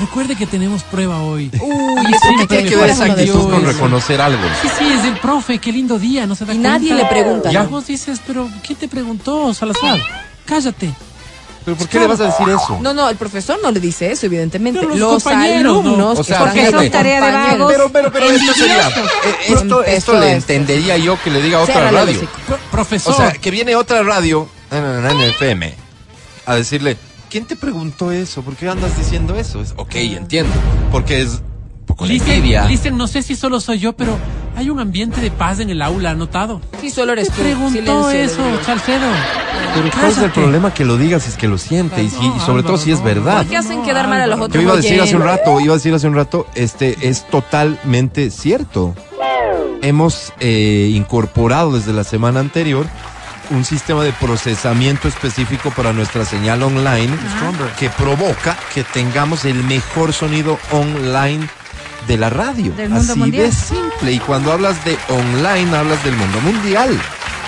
recuerde que tenemos prueba hoy. Uy, Sí, eso me Tiene que ver esa actitud con reconocer algo. Sí, sí, es el profe, qué lindo día, no se da Y cuenta. nadie le pregunta, Ya ¿no? vos dices, pero ¿quién te preguntó, Salazar? Cállate. ¿Pero por qué le vas a decir eso? No, no, el profesor no le dice eso, evidentemente. Pero los los compañeros, ¿no? alumnos O que sea, porque son tarea de vagos. Pero, pero, pero esto sería, eh, esto, le esto. entendería yo que le diga a otra radio. profesor. O sea, que viene otra radio en, en- en FM a decirle, ¿quién te preguntó eso? ¿Por qué andas diciendo eso? Es, ok, entiendo. Porque es un poco de Listen, envidia. listen, no sé si solo soy yo, pero hay un ambiente de paz en el aula, ¿ha notado? Sí, solo eres ¿Te tú. preguntó Silencio, eso, digo. Salcedo? Pero ¿cuál es el problema que lo digas si es que lo siente? Y, si- y sobre todo si es verdad. ¿Por qué hacen quedar mal a los otros? Yo iba a decir hace un rato, iba a decir hace un rato, este es totalmente cierto. Hemos eh, incorporado desde la semana anterior un sistema de procesamiento específico para nuestra señal online que provoca que tengamos el mejor sonido online de la radio. Del mundo Así mundial. de simple. Y cuando hablas de online, hablas del mundo mundial.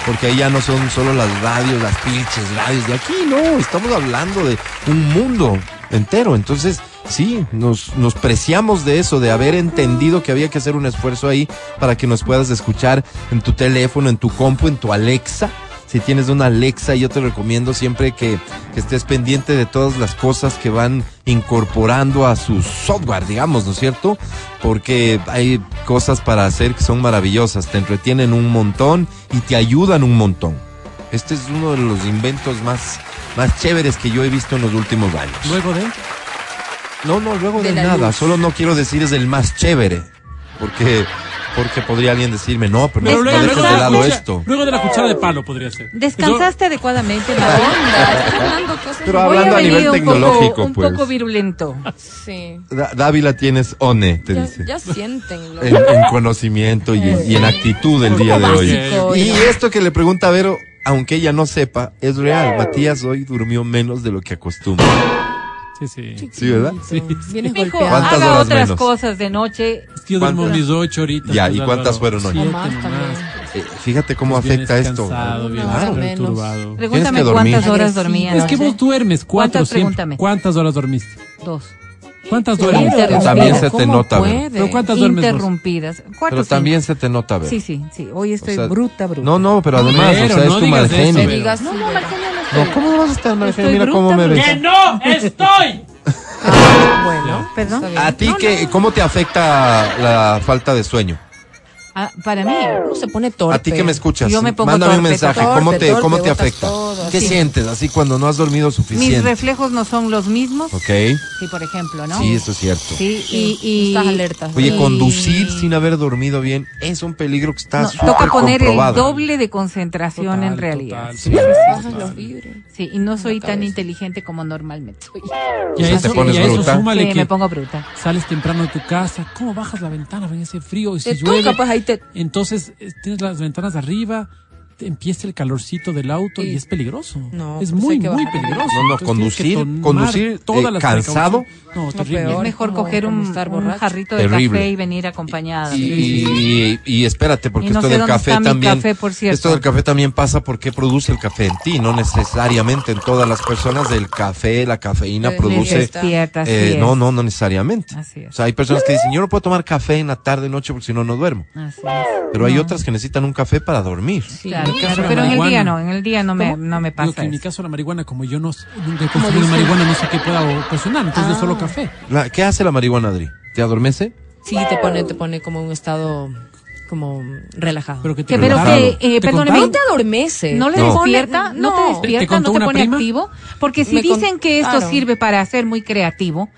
Porque ahí ya no son solo las radios, las pinches radios de aquí, no, estamos hablando de un mundo entero. Entonces, sí, nos, nos preciamos de eso, de haber entendido que había que hacer un esfuerzo ahí para que nos puedas escuchar en tu teléfono, en tu compu, en tu Alexa. Si tienes una Alexa, yo te recomiendo siempre que, que estés pendiente de todas las cosas que van incorporando a su software, digamos, ¿no es cierto? Porque hay cosas para hacer que son maravillosas, te entretienen un montón y te ayudan un montón. Este es uno de los inventos más, más chéveres que yo he visto en los últimos años. Luego de... No, no, luego de, nada, luz. solo no quiero decir es el más chévere, porque, porque podría alguien decirme, no, pero no, Pero no luego, dejes luego de de la lado cuchara- esto. luego de la cuchara de palo podría ser. ¿Descansaste adecuadamente, onda? Estás hablando cosas. Pero hablando ha a nivel un poco- tecnológico, un pues. poco virulento. Sí. Dávila tienes one, te Ya, dice. ya siéntenlo. En, en conocimiento y en, y en actitud el día de hoy. Y esto que le pregunta a Vero, aunque ella no sepa, es real. Matías hoy durmió menos de lo que acostumbra. Sí, sí. ¿Sí, verdad? Sí. Vienes Mijo, golpeado. ¿Cuántas haga horas otras menos? cosas de noche. Yo duermo ¿Cuántas? mis ocho horitas. Ya, pues, ¿y cuántas fueron hoy? Siete más. Eh, fíjate cómo Vienes afecta esto. cansado, vienes Más o menos. perturbado. Pregúntame que cuántas horas dormía. Es que vos duermes cuatro ¿Cuántas? siempre. Pregúntame. ¿Cuántas horas dormiste? Dos. ¿Cuántas Pero duermes? También se te ¿Cómo nota, puede? ¿Pero cuántas duermes? Interrumpidas. Pero cinco. también se te nota, Vero. Sí, sí, sí. Hoy estoy O sea, bruta, bruta. No, no, pero además, Vero, o sea, es no tu mal genio. Digas, No, no, no estoy. No, ¿cómo no vas a estar? Estoy Mira bruta, cómo me ves. bruta. no estoy! Bueno, Perdón. A ti, que, ¿cómo te afecta la falta de sueño? Ah, para mí, Uno se pone torpe. A ti que me escuchas, Yo me pongo mándame un mensaje. torpe, ¿Cómo te, torpe, cómo te afecta? todo, ¿Qué sientes así cuando no has dormido mis suficiente? reflejos no son los mismos. Ok, Sí, por ejemplo, ¿no? sí, eso es cierto. Sí, Sí, y, y estás alerta. Oye, y- conducir sin haber dormido bien es un peligro que está no, toca poner el doble de concentración Total, en realidad. total, sí. sí. Sí, y no soy tan inteligente como normalmente soy. Y a eso, te pones y a eso bruta. súmale Sí, que me pongo bruta. sales temprano de tu casa. ¿Cómo bajas la ventana en ese frío? Y si llueve, pues ahí te. Entonces eh, tienes las ventanas arriba, empieza el calorcito del auto y, Y- es peligroso. No, es pues muy, muy peligroso. No, no, Entonces conducir- conducir, todas eh, las cansado. No, No, terrible. peor. Es mejor coger un, un jarrito de Terrible. café y venir acompañada. Y, y- y espérate, porque Y no esto del café también. café, por cierto. Esto del café también pasa porque produce el café en ti, no necesariamente en todas las personas del café, la cafeína produce. Eh, no, no, no necesariamente. Así es. O sea, hay personas que dicen, yo no puedo tomar café en la tarde, noche, porque si no, no duermo. Así es. Pero hay No. otras que necesitan un café para dormir. Sí, Claro, claro, pero en el día no, en el día no me, no me Digo pasa que en mi caso la marihuana, como yo no nunca he consumido marihuana, no sé qué pueda ocasionar, entonces yo solo Ah. café. La- ¿Qué hace la marihuana, Adri? ¿Te adormece? Sí, te pone, te pone como un estado como relajado. Pero que te Que, pero que, eh, ¿Te perdóneme, contaron? no te adormece. ¿No le No. despierta? ¿No, No. te ¿Te despierta? ¿No te pone prima? activo? Porque si Me con- dicen que esto claro. sirve para ser muy creativo,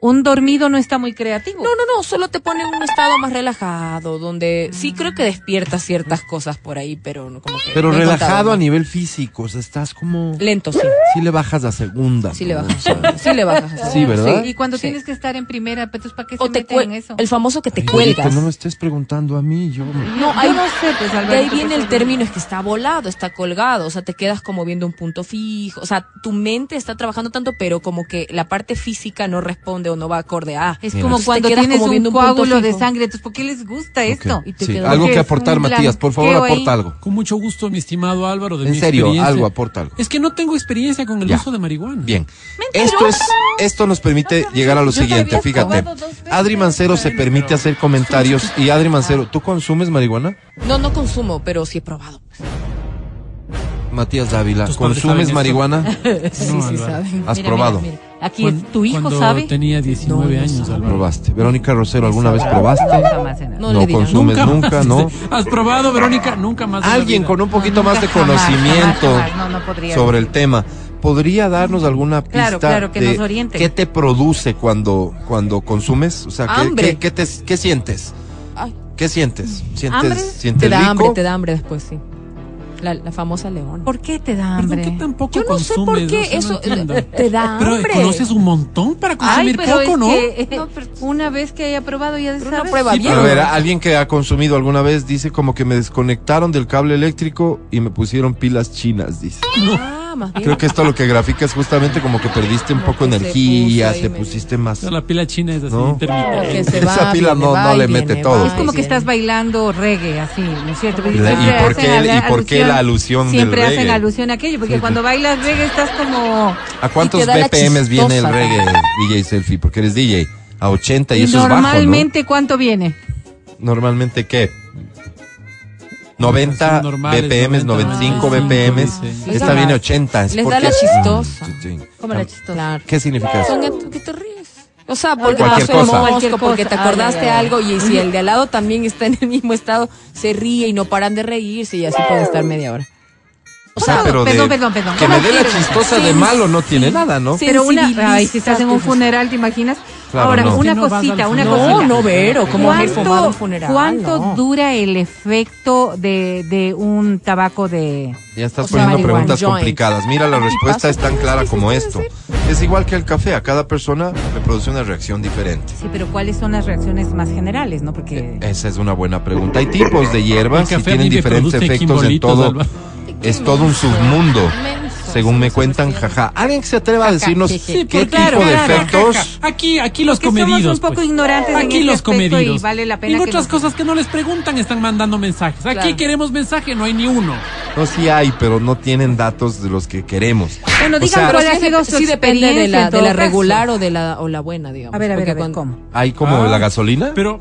un dormido no está muy creativo. No, no, no, solo te pone en un estado más relajado, donde sí creo que despiertas ciertas cosas por ahí, pero no como que... Pero no relajado contado, a ¿no? nivel físico, o sea, estás como... Lento, sí. Sí le bajas a segunda. Sí le ¿no? bajas. O sea, Sí le bajas. Sí, ¿verdad? Y cuando Sí. tienes que estar en primera, pues ¿para qué O se te meten en eso? el famoso que te Ay, cuelgas. Alberto, no me estés preguntando a mí, yo... No, Yo ahí, no sé, pues, de ahí por viene el término, es que está volado, está colgado, o sea, te quedas como viendo un punto fijo, o sea, tu mente está trabajando tanto, pero como que la parte física no responde o no va acorde a... Es Mira. como cuando tienes como un coágulo de sangre. Entonces, ¿por qué les gusta esto? Y te sí, Algo que aportar, Matías, por favor, ahí. aporta algo. Con mucho gusto, mi estimado Álvaro, de En mi serio, algo, aporta algo. Es que no tengo experiencia con el Ya. uso de marihuana. Bien. Esto es, esto nos permite llegar a lo siguiente, fíjate. Adri Mancero se permite hacer comentarios y Adri Mancero, ¿tú consumes marihuana? No, no consumo, pero sí he probado. Matías Dávila, ¿Tus padres ¿consumes marihuana? Sí, sí Álvaro. saben. ¿Has Mira, probado? mira, mira. Aquí tu hijo cuando sabe. tenía 19 No, no años. Álvaro. Probaste. Verónica Rosero, ¿alguna vez probaste? Nunca más en. No No consumes nunca, ¿no? ¿Has probado, Verónica? Nunca más. Alguien con un poquito más de conocimiento jamás, jamás. No, no podría. sobre el tema. ¿Podría darnos alguna pista Claro, claro, que de nos oriente. qué te produce cuando, cuando consumes? O sea, ¿qué, Hambre. qué- qué te, qué sientes? Ay, ¿Qué sientes? ¿Sientes, ¿Hambre? sientes te da rico? hambre, te da hambre después, sí. La, la famosa leona. ¿Por qué te da Pero ¿por hambre? qué tampoco Yo no sé por consumes? qué no eso te da Pero hambre. conoces un montón para Ay, consumir pero poco, es ¿no? que, eh, No, pero- una vez que haya probado ya Pero una sabes. prueba Sí, bien. A ver, alguien que ha consumido alguna vez dice como que me desconectaron del cable eléctrico y me pusieron pilas chinas, dice. Ah, más bien. Creo que esto lo que grafica es justamente como que perdiste un poco se energía, te pusiste más... La pila china es así, No. intermitente. Esa pila viene, no- va no le viene, mete todo. Es como que estás bailando reggae, así, ¿no es cierto? ¿Y Siempre por hacen qué- y por qué la alusión del Siempre hacen alusión a aquello, porque Sí, cuando bailas reggae estás como... ¿A cuántos BPMs viene el reggae, DJ Selfie? Porque eres DJ. A 80 y, eso es bajo, normalmente, ¿cuánto viene? ¿no? Normalmente, ¿qué? 90 Son normales, BPMs, 90, 95 95, BPMs. dice. Esta viene da- 80. Es les da porque- la chistosa. Sí, sí. Como la chistosa. ¿Qué significa eso? Son que- te ríes. O sea, porque Cualquier pasó el cosa. mosco, Cualquier porque cosa. te acordaste Ah, ya, ya. algo y si el de al lado también está en el mismo estado, se ríe y no paran de reírse y así pueden estar media hora. O sea, Perdón, pero de, perdón, perdón, perdón. que ¿Cómo me dé la chistosa de malo no tiene nada, ¿no? Sí. Pero una... Ay, si estás en un pues. funeral, ¿te imaginas? Claro, Ahora, no. una que no cosita, una cosita. No, no, Vero, ¿cómo vas a fumar ¿Cuánto, un funeral? cuánto No. dura el efecto de, de un tabaco de... Ya estás O sea, poniendo preguntas joint. complicadas. Mira, la respuesta es tan clara como esto. Es igual que el café. A cada persona le produce una reacción diferente. Sí, pero ¿cuáles son las reacciones más generales, no? Porque... Esa es una buena pregunta. Hay tipos de hierbas a tienen diferentes efectos en todo. Es todo un submundo. Según me cuentan, jaja. ¿Alguien que se atreva a decirnos qué por- tipo de efectos? Aquí, aquí los Porque somos comedidos. un poco pues. ignorantes en Aquí los comedidos. y vale la pena En que otras nos- cosas que no les preguntan están mandando mensajes. Aquí Claro. queremos mensaje, no hay ni uno. No, sí hay, pero no tienen datos de los que queremos. Bueno, O digan cuál Pero ha sido su depende de la, de la regular o de la, o la buena, digamos. A ver, a ver, Porque a ver, cuando- ¿cómo? Hay como Ah, la gasolina, Pero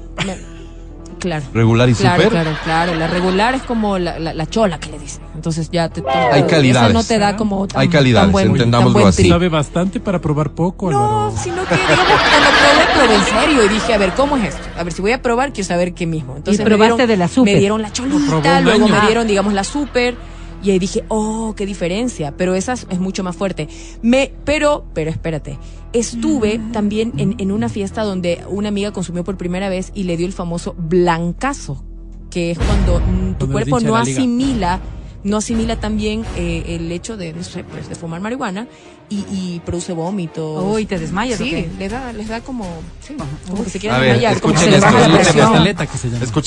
Claro. regular y Claro, super. claro, claro. La regular es como la, la, la chola que le dicen. Entonces ya te Hay eso calidades. no te da como tan, Hay calidades, tan buen, entendámoslo tan buen así. sabe bastante para probar poco, No, Álvaro. sino que digamos, cuando probé, probé en serio y dije, a ver, ¿cómo es esto? A ver, si voy a probar, quiero saber qué mismo. Entonces Y me probaste dieron- de la super. Me dieron la cholita, luego año. me dieron, digamos, la super. Y ahí dije, oh, qué diferencia. Pero esa es, mucho más fuerte. Me, pero, pero espérate. Estuve también en, en una fiesta donde una amiga consumió por primera vez y le dio el famoso blancazo, que es cuando mm, tu Cuando cuerpo no asimila no asimila también eh, el hecho de, no sé, pues, de fumar marihuana y, y produce vómitos. Uy, ¿te desmayas Sí, les da, les da como, sí, como que se quieren desmayar, como que se escuchen les baja la esto.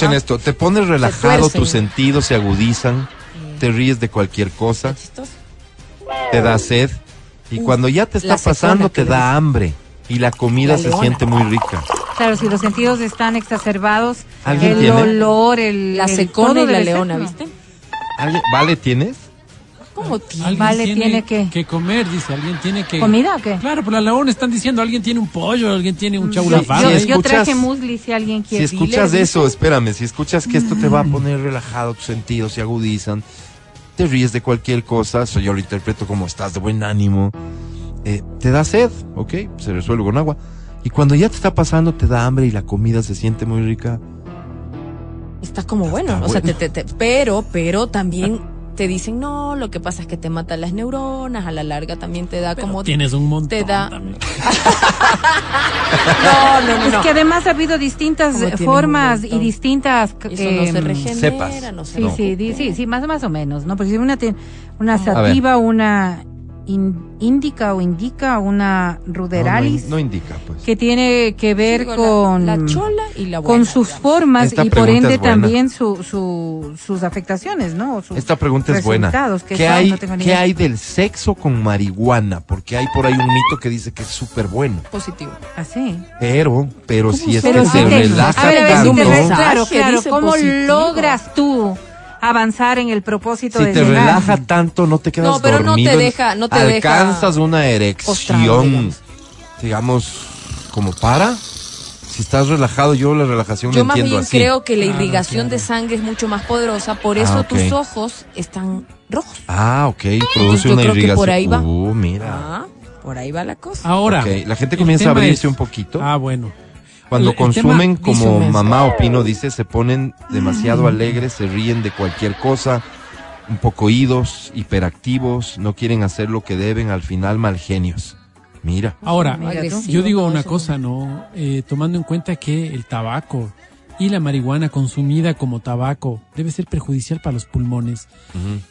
Ah. esto, te pones relajado, tus sentidos se agudizan, te ríes de cualquier cosa, te da sed y Uf, cuando ya te está pasando te da hambre y la comida La se leona. siente muy rica. Claro, si los sentidos están exacerbados, ¿Alguien el tiene? olor, el... La el secona y la ser, leona. ¿viste? ¿Alguien- ¿Vale tienes? ¿Cómo tiene? Alguien Vale, tiene que- que comer, dice. Alguien tiene que. ¿Comida o qué? Claro, por la león están diciendo, alguien tiene un pollo, alguien tiene un Yo, chaulafán. yo- Sí, ahí. yo traje escuchas- musli si alguien Si quiere. escuchas Dile, eso, espérame, si escuchas que esto te va a poner relajado, tus sentidos se agudizan, te ríes de cualquier cosa, eso yo lo interpreto como estás de buen ánimo, eh, te da sed, ok, se resuelve con agua, y cuando ya te está pasando te da hambre y la comida se siente muy rica, Está como bueno, está o sea, bueno. te- te- te- pero, pero también te dicen, no, lo que pasa es que te matan las neuronas, a la larga también te da como... Tienes un montón. Te da... No, no, no, Es no. que además ha habido distintas eh, tiene formas y distintas... Eso no se eh, regenera, cepas. no se Sí, sí, di- sí, sí, más, más o menos, ¿no? Porque si una, te- una sativa, una in- indica o indica, una ruderalis, No, no, no indica, pues. que tiene que ver con... la, chola y la buena, con sus digamos. formas Esta y por ende también su, su- sus afectaciones, ¿no? Sus Esta pregunta es buena. resultados, que ¿Qué, son, hay, no ¿Qué hay del sexo con marihuana? Porque hay por ahí un mito que dice que es súper bueno. Positivo. Así. Pero, pero si es Pero que se relaja a ver, a ver, si tanto. te re- Mensaje, claro, claro, dice ¿cómo positivo. logras tú avanzar en el propósito Si de te llegar? relaja tanto, no te quedas No, pero no te dormido. deja- no te deja Alcanzas una postrado, erección, digamos. digamos, como para. Si estás relajado, yo la relajación Yo la más entiendo bien así. creo que la Claro, irrigación claro. de sangre es mucho más poderosa, por Ah, eso ok. tus ojos están rojos. Ah, ok, produce yo una creo que irrigación. por ahí va. Uh, mira. Ah, por ahí va la cosa. Ahora. Ok, la gente comienza a abrirse es- un poquito. Ah, bueno. Cuando el- el consumen, como mamá Opino dice, se ponen demasiado alegres, se ríen de cualquier cosa, un poco idos, hiperactivos, no quieren hacer lo que deben, al final mal genios. Mira. Ahora, Mira yo digo una cosa, ¿no? Eh, tomando en cuenta que el tabaco y la marihuana consumida como tabaco debe ser perjudicial para los pulmones.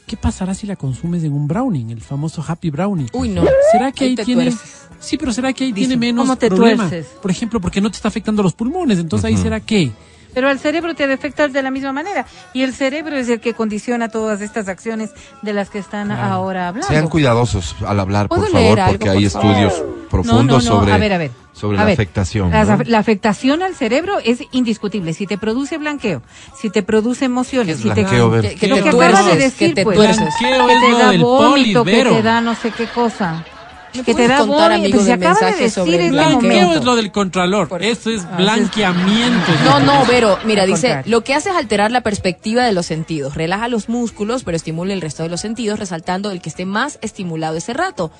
¿Qué pasará si la consumes en un browning, el famoso happy brownie? Uy, no. ¿Será que Ahí ahí, te tiene tuerces. Sí, pero será que ahí Dice, tiene menos ¿cómo te problema? tuerces? Por ejemplo, porque no te está afectando los pulmones, entonces ahí será que Pero al cerebro te afecta de la misma manera. Y el cerebro es el que condiciona todas estas acciones de las que están ahora hablando. Sean cuidadosos al hablar, por ¿Puedo favor, algo, porque hay favor? estudios profundos No, no, no, sobre, a ver, a ver. sobre A la ver, afectación. La, ¿no? la afectación al cerebro es indiscutible. Si te produce blanqueo, si te produce emociones, ¿Qué si te? Que, que lo te que acaba de decir, que te pues, tuerces. Que te da vómito, que te da no sé qué cosa. ¿Me Que te da contar, amigo, pues se del acaba de decir sobre el Blanqueo es lo del contralor. Eso es Ah, blanqueamiento. es No, no, es. Vero, mira, dice, lo que hace es alterar la perspectiva de los sentidos, relaja los músculos, pero estimula el resto de los sentidos, resaltando el que esté más estimulado ese rato.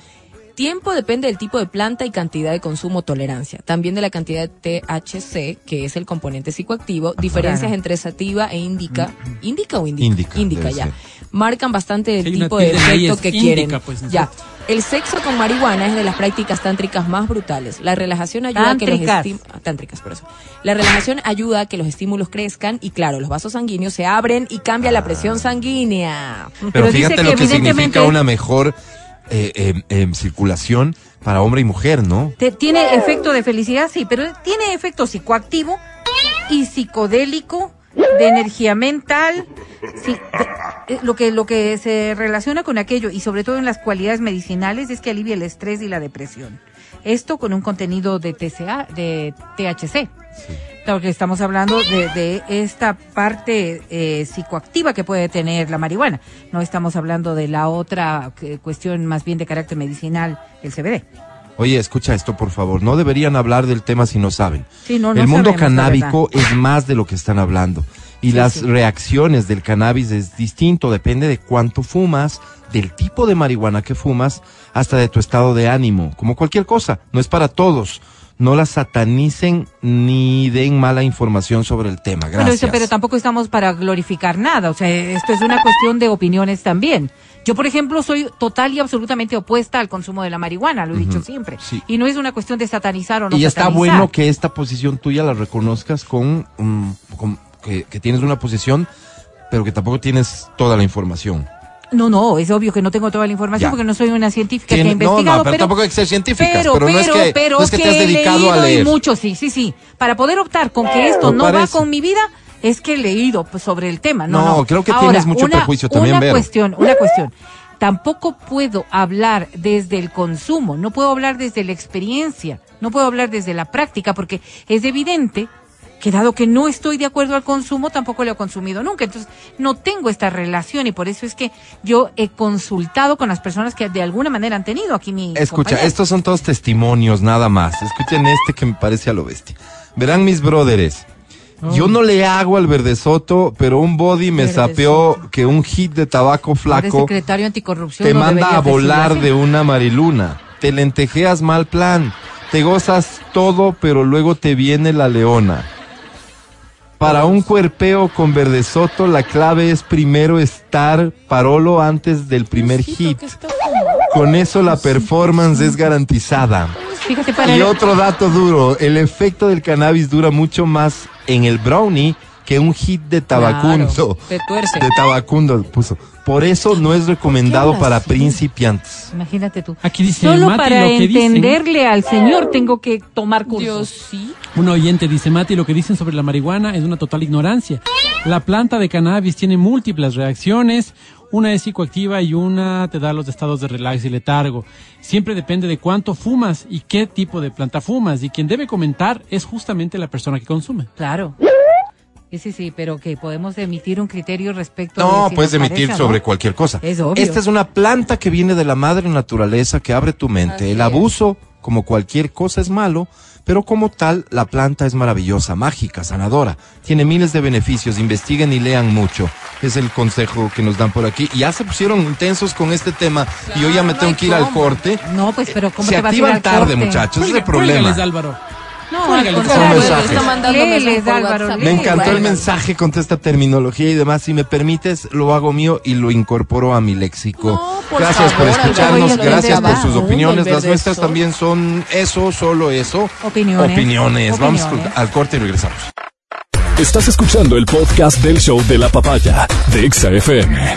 Tiempo depende del tipo de planta y cantidad de consumo o tolerancia. También de la cantidad de THC, que es el componente psicoactivo. Diferencias Claro. entre sativa e indica. ¿Indica o indica? Indica, ya. ser. Marcan bastante el tipo de efecto que indica, quieren. pues, ¿no? ya. El sexo con marihuana es de las prácticas tántricas más brutales. La relajación ayuda a que los Tántricas. ah, tántricas, por eso. La relajación ayuda a que los estímulos crezcan y claro, los vasos sanguíneos se abren y cambia la presión sanguínea. Pero, Pero dice fíjate que lo que significa evidentemente- una mejor eh, eh, eh, circulación para hombre y mujer, ¿no? Te- tiene efecto de felicidad, sí, pero tiene efecto psicoactivo y psicodélico de energía mental, sí, de- eh, lo que lo que se relaciona con aquello y sobre todo en las cualidades medicinales es que alivia el estrés y la depresión. Esto con un contenido de TCA, de THC. Claro que estamos hablando de, de esta parte eh, psicoactiva que puede tener la marihuana. No estamos hablando de la otra eh, cuestión más bien de carácter medicinal, el CBD. Oye, escucha esto, por favor. No deberían hablar del tema si no saben. Sí, no, no el mundo sabemos, canábico es más de lo que están hablando. Y Sí, las sí. reacciones del cannabis es distinto, depende de cuánto fumas, del tipo de marihuana que fumas, hasta de tu estado de ánimo, como cualquier cosa. No es para todos. No la satanicen ni den mala información sobre el tema. Bueno, Gracias. eso, pero tampoco estamos para glorificar nada. O sea, esto es una cuestión de opiniones también. Yo, por ejemplo, soy total y absolutamente opuesta al consumo de la marihuana, lo he dicho siempre. sí. Y no es una cuestión de satanizar o no y está bueno que esta posición tuya la reconozcas con, con- que, que tienes una posición, pero que tampoco tienes toda la información. No, no, es obvio que no tengo toda la información Ya. porque no soy una científica que ha no, investigado. no, pero tampoco hay que ser científicas, Pero, pero no es que- pero no es que te has he dedicado a leído y leer. mucho, sí, sí, sí. Para poder optar con que esto no va con mi vida, es que he leído pues, sobre el tema. No, No, no. creo que Ahora, tienes mucho una- prejuicio también, Una cuestión, una cuestión. Tampoco puedo hablar desde el consumo, no puedo hablar desde la experiencia, no puedo hablar desde la práctica, porque es evidente que dado que no estoy de acuerdo al consumo, tampoco lo he consumido nunca. Entonces, no tengo esta relación y por eso es que yo he consultado con las personas que de alguna manera han tenido aquí mi Escucha, compañero. estos son todos testimonios, nada más. Escuchen este que me parece a lo bestia. Verán mis brothers. Yo no le hago al verde soto, pero un body me sapeó que un hit de tabaco flaco secretario anticorrupción te no manda a volar decirlo de una mariluna. Te lentejeas mal plan. Te gozas todo, pero luego te viene la leona. Para un cuerpeo con Verde Soto, la clave es primero estar parolo antes del primer hit. Con eso la performance es garantizada. Fíjate, para Y el- otro dato duro, el efecto del cannabis dura mucho más en el brownie que un hit de tabacundo. Tuerce. De tabacundo puso. Por eso no es recomendado para principiantes. Imagínate tú. Aquí dice Solo Mati, para lo que dicen- entenderle al Señor tengo que tomar cursos. Dios, sí. Un oyente dice, Mati, lo que dicen sobre la marihuana es una total ignorancia. La planta de cannabis tiene múltiples reacciones. Una es psicoactiva y una te da los estados de relax y letargo. Siempre depende de cuánto fumas y qué tipo de planta fumas. Y quien debe comentar es justamente la persona que consume. Claro. Sí, sí, sí, pero que podemos emitir un criterio respecto No, de si puedes emitir parece sobre no. cualquier cosa. Es obvio. Esta es una planta que viene de la madre naturaleza que abre tu mente. Así El es. Como cualquier cosa, es malo, pero como tal, la planta es maravillosa, mágica, sanadora. Tiene miles de beneficios. Investiguen y lean mucho. Es el consejo que nos dan por aquí. Y ya se pusieron intensos con este tema y hoy ya me tengo que ir al corte. No, pues, pero ¿cómo se te vas a ir activan al tarde, corte? muchachos. Ese es el problema. Álvaro. No, al contrario, está Léeles, Álvaro. Me encantó el mensaje con toda esta terminología y demás. Si me permites, lo hago mío y lo incorporo a mi léxico. No, por gracias favor, por escucharnos, gracias por sus opiniones. Las nuestras sol. también son eso, solo eso. Opiniones. Opiniones. Vamos Opiniones. al corte y regresamos. Estás escuchando el podcast del show de la papaya de Exa FM.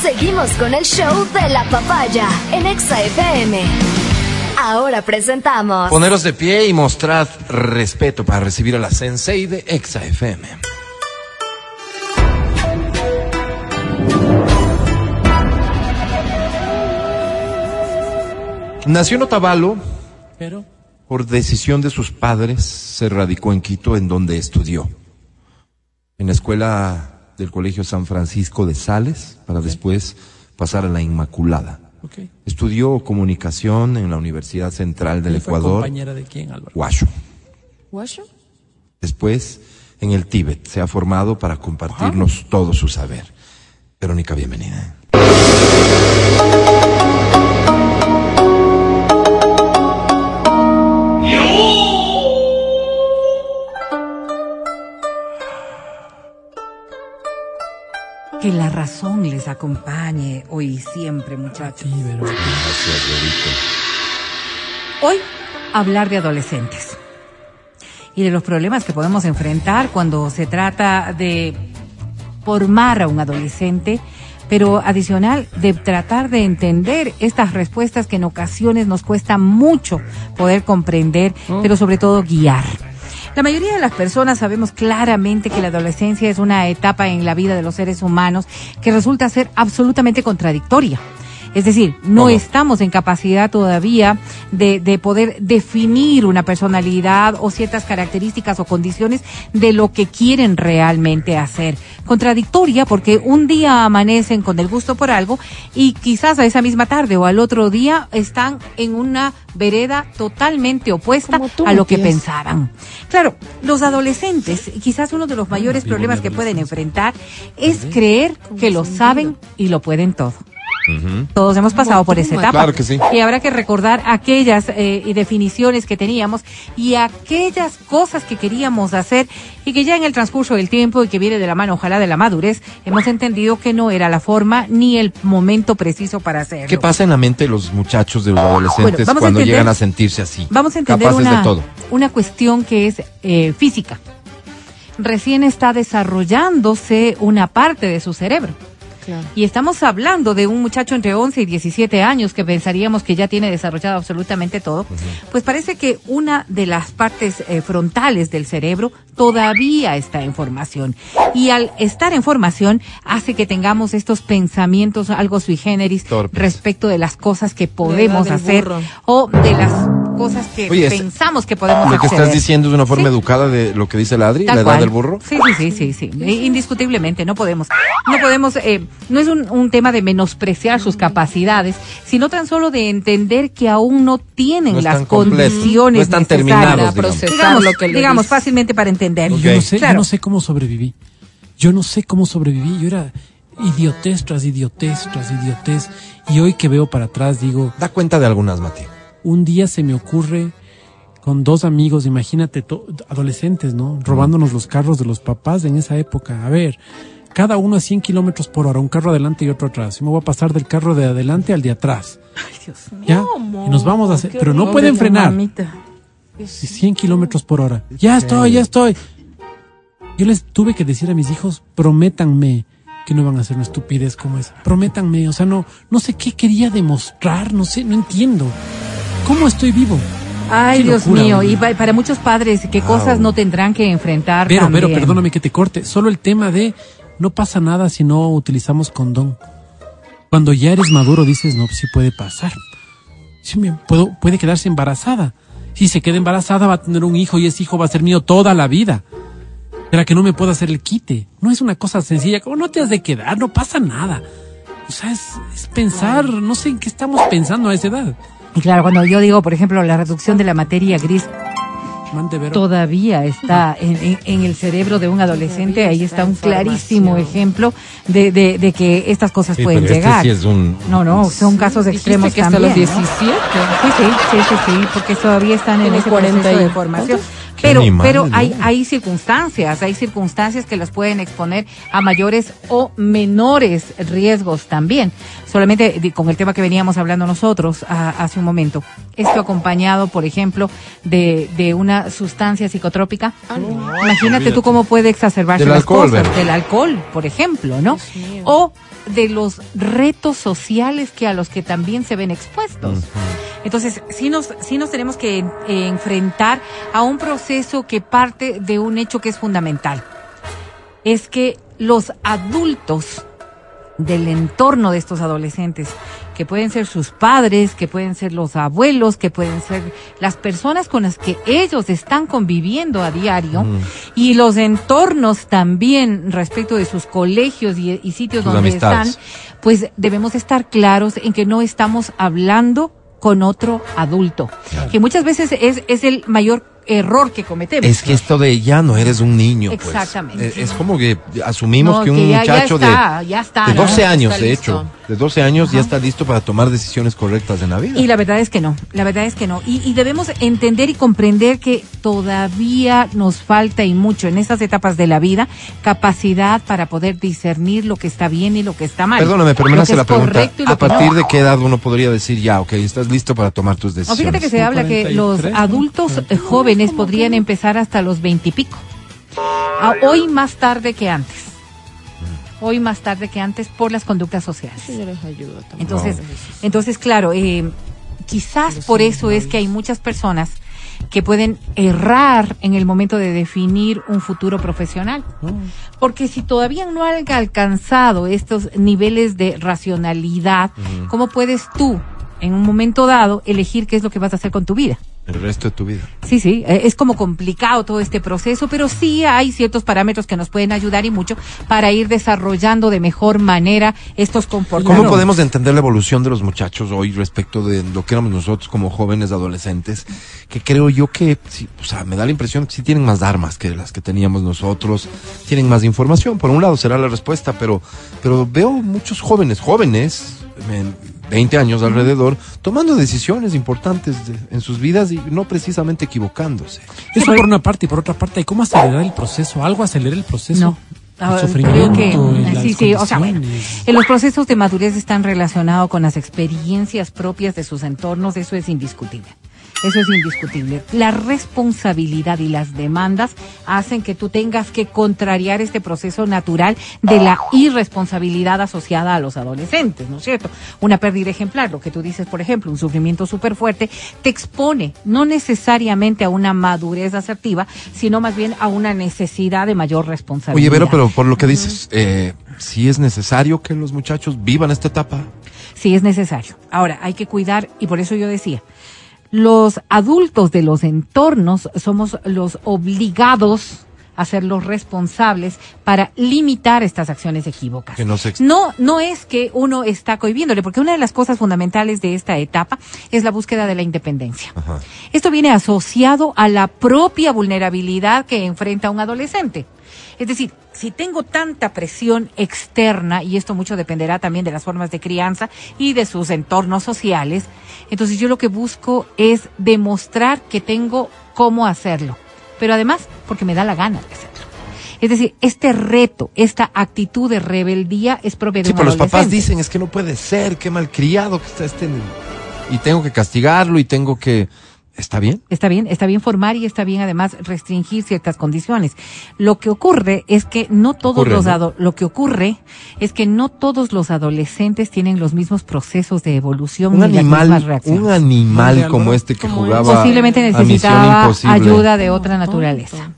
Seguimos con el show de la papaya en Exa FM. Ahora presentamos Poneros de pie y mostrad respeto para recibir a la sensei de Exa FM. Nació en Otavalo, Pero, por decisión de sus padres, se radicó en Quito, en donde estudió. En la escuela del Colegio San Francisco de Sales, para después pasar a la Inmaculada. Estudió comunicación en la Universidad Central del ¿Y fue Ecuador, compañera de quién, Álvaro? Huasho. ¿Guacho? Después, en el Tíbet, se ha formado para compartirnos todo su saber. Verónica, bienvenida. Que la razón les acompañe hoy y siempre, muchachos. Sí, Verónica. Hoy, hablar de adolescentes y de los problemas que podemos enfrentar cuando se trata de formar a un adolescente, pero adicional de tratar de entender estas respuestas que en ocasiones nos cuesta mucho poder comprender, pero sobre todo guiar. La mayoría de las personas sabemos claramente que la adolescencia es una etapa en la vida de los seres humanos que resulta ser absolutamente contradictoria. Es decir, no ¿Cómo? estamos en capacidad todavía de, de poder definir una personalidad o ciertas características o condiciones de lo que quieren realmente hacer. Contradictoria porque un día amanecen con el gusto por algo y quizás a esa misma tarde o al otro día están en una vereda totalmente opuesta a lo que pensaban. Claro, los adolescentes, quizás uno de los mayores problemas que pueden enfrentar es creer que lo saben y lo pueden todo. Todos hemos pasado por esa etapa. Claro que sí. Y habrá que recordar aquellas eh, definiciones que teníamos y aquellas cosas que queríamos hacer y que ya en el transcurso del tiempo y que viene de la mano, ojalá de la madurez, hemos entendido que no era la forma ni el momento preciso para hacerlo. ¿Qué pasa en la mente de los muchachos, de los adolescentes, Bueno, vamos a cuando entender- llegan a sentirse así? Vamos a entender una, de todo. una cuestión que es eh, física. Recién está desarrollándose una parte de su cerebro. Claro. Y estamos hablando de un muchacho entre 11 y 17 años que pensaríamos que ya tiene desarrollado absolutamente todo. Pues parece que una de las partes eh, frontales del cerebro todavía está en formación. Y al estar en formación hace que tengamos estos pensamientos algo sui generis Torpes. respecto de las cosas que podemos hacer burro. o de las cosas que Oye, pensamos que podemos Lo que acceder. estás diciendo es una forma Sí. educada de lo que dice el Adri, Tal la edad cual. del burro. Sí, sí, sí, sí, sí. Indiscutiblemente, no podemos. No podemos, eh, no es un, un tema de menospreciar sus capacidades, sino tan solo de entender que aún no tienen No las condiciones no necesarias. Para digamos. procesar Digamos, lo que le digamos fácilmente para entender. Yo, no sé, yo Claro. no sé cómo sobreviví. Yo no sé cómo sobreviví. Yo era idiotez tras idiotez tras idiotez. Y hoy que veo para atrás digo, Da cuenta de algunas, Mati. un día se me ocurre con dos amigos, imagínate, to- adolescentes, ¿no? Robándonos los carros de los papás en esa época. A ver, cada uno a 100 kilómetros por hora, un carro adelante y otro atrás. Yo me voy a pasar del carro de adelante al de atrás. ¿Ya? y nos vamos a hacer, pero no pueden frenar. Y 100 kilómetros por hora. Ya estoy, ya estoy. Yo les tuve que decir a mis hijos, prométanme que no van a hacer una estupidez como esa. Prométanme, o sea, no, no sé qué quería demostrar, no sé, no entiendo. ¿Cómo estoy vivo? Ay, Qué Dios locura, mío, y pa- para muchos padres, ¿qué cosas no tendrán que enfrentar Pero, pero, perdóname que te corte. Solo el tema de no pasa nada si no utilizamos condón. Cuando ya eres maduro dices, no, sí puede pasar. Sí, me puedo, puede quedarse embarazada. Si se queda embarazada va a tener un hijo y ese hijo va a ser mío toda la vida. Para que no me pueda hacer el quite. No es una cosa sencilla, como no te has de quedar, no pasa nada. O sea, es, pensar, no sé en qué estamos pensando a esa edad. Y claro, cuando yo digo, por ejemplo, la reducción de la materia gris. Todavía está en, en- en el cerebro de un adolescente, ahí está un clarísimo ejemplo de, de, de que estas cosas Sí, pueden pero este llegar. sí es un- No, no, son casos extremos que hasta también. los ¿no? 17. Sí, sí, sí, sí, sí, porque todavía están en ese 40 proceso de formación. ¿cuántos? Pero, pero hay, hay circunstancias, hay circunstancias que las pueden exponer a mayores o menores riesgos también. Solamente con el tema que veníamos hablando nosotros ah, hace un momento. Esto acompañado, por ejemplo, de, de una sustancia psicotrópica. Imagínate tú cómo puede exacerbarse Del las alcohol, cosas. Vero. Del alcohol, por ejemplo, ¿no? O de los retos sociales que a los que también se ven expuestos. Entonces, sí nos, sí nos tenemos que eh, enfrentar a un proceso que parte de un hecho que es fundamental. Es que los adultos del entorno de estos adolescentes, que pueden ser sus padres, que pueden ser los abuelos, que pueden ser las personas con las que ellos están conviviendo a diario, y los entornos también respecto de sus colegios y, y sitios Sus donde amistades. están, pues debemos estar claros en que no estamos hablando con otro adulto, que muchas veces es, es el mayor error que cometemos. Es que esto de ya no eres un niño. pues. Exactamente. Eh, Es como que asumimos No, que un que ya- ya muchacho está, de, ya está, de ¿no? 12 años, Está de hecho, de 12 años ya está listo para tomar decisiones correctas en la vida. Y la verdad es que no, la verdad es que no. Y, y debemos entender y comprender que todavía nos falta y mucho en estas etapas de la vida capacidad para poder discernir lo que está bien y lo que está mal. Perdóname, pero me hace la es pregunta. correcto y lo ¿A no. partir de qué edad uno podría decir ya, ok, estás listo para tomar tus O decisiones? fíjate que se habla que los 43, ¿no? adultos eh, podrían empezar hasta los veintipico. Ah, Hoy más tarde que antes. Hoy más tarde que antes por las conductas sociales. También. Entonces, entonces claro, eh, quizás por eso es que hay muchas personas que pueden errar en el momento de definir un futuro profesional. Porque si todavía no han alcanzado estos niveles de racionalidad, ¿cómo puedes tú, en un momento dado, elegir qué es lo que vas a hacer con tu vida? El resto de tu vida. Sí, sí, eh, es como complicado todo este proceso, pero sí hay ciertos parámetros que nos pueden ayudar y mucho para ir desarrollando de mejor manera estos comportamientos. ¿Cómo podemos entender la evolución de los muchachos hoy respecto de lo que éramos nosotros como jóvenes adolescentes? Que creo yo que, sí, o sea, me da la impresión que sí tienen más armas que las que teníamos nosotros, tienen más información. Por un lado será la respuesta, pero, pero veo muchos jóvenes, jóvenes, en 20 años alrededor, tomando decisiones importantes de- en sus vidas y no precisamente equivocándose. Eso por una parte y por otra parte, ¿cómo acelerar el proceso? ¿Algo acelera el proceso? No. El Ah, sufrimiento. creo que y las sí, sí, o sea, bueno, condiciones. en los procesos de madurez están relacionados con las experiencias propias de sus entornos, eso es indiscutible. Eso es indiscutible. La responsabilidad y las demandas hacen que tú tengas que contrariar este proceso natural de la irresponsabilidad asociada a los adolescentes, ¿no es cierto? Una pérdida ejemplar, lo que tú dices, por ejemplo, un sufrimiento súper fuerte, te expone no necesariamente a una madurez asertiva, sino más bien a una necesidad de mayor responsabilidad. Oye, Vero, pero por lo que dices, eh, sí es necesario que los muchachos vivan esta etapa. Sí, es necesario. Ahora, hay que cuidar, y por eso yo decía, los adultos de los entornos somos los obligados a ser los responsables para limitar estas acciones equívocas. Que no se No, no es que uno está cohibiéndole, porque una de las cosas fundamentales de esta etapa es la búsqueda de la independencia. Ajá. Esto viene asociado a la propia vulnerabilidad que enfrenta un adolescente. Es decir, si tengo tanta presión externa, y esto mucho dependerá también de las formas de crianza y de sus entornos sociales, entonces yo lo que busco es demostrar que tengo cómo hacerlo, pero además porque me da la gana de hacerlo. Es decir, este reto, esta actitud de rebeldía es propia de Sí, un pero los papás dicen, es que no puede ser, qué malcriado que está este niño. Y tengo que castigarlo y tengo que... ¿Está bien? Está bien, está bien formar y está bien además restringir ciertas condiciones. Lo que ocurre es que no todos Ocurre, los lo que ocurre es que no todos los adolescentes tienen los mismos procesos de evolución Un ni las mismas animal, reacciones. un animal como este que Como jugaba Posiblemente necesitaba ayuda de otra Tonto. naturaleza.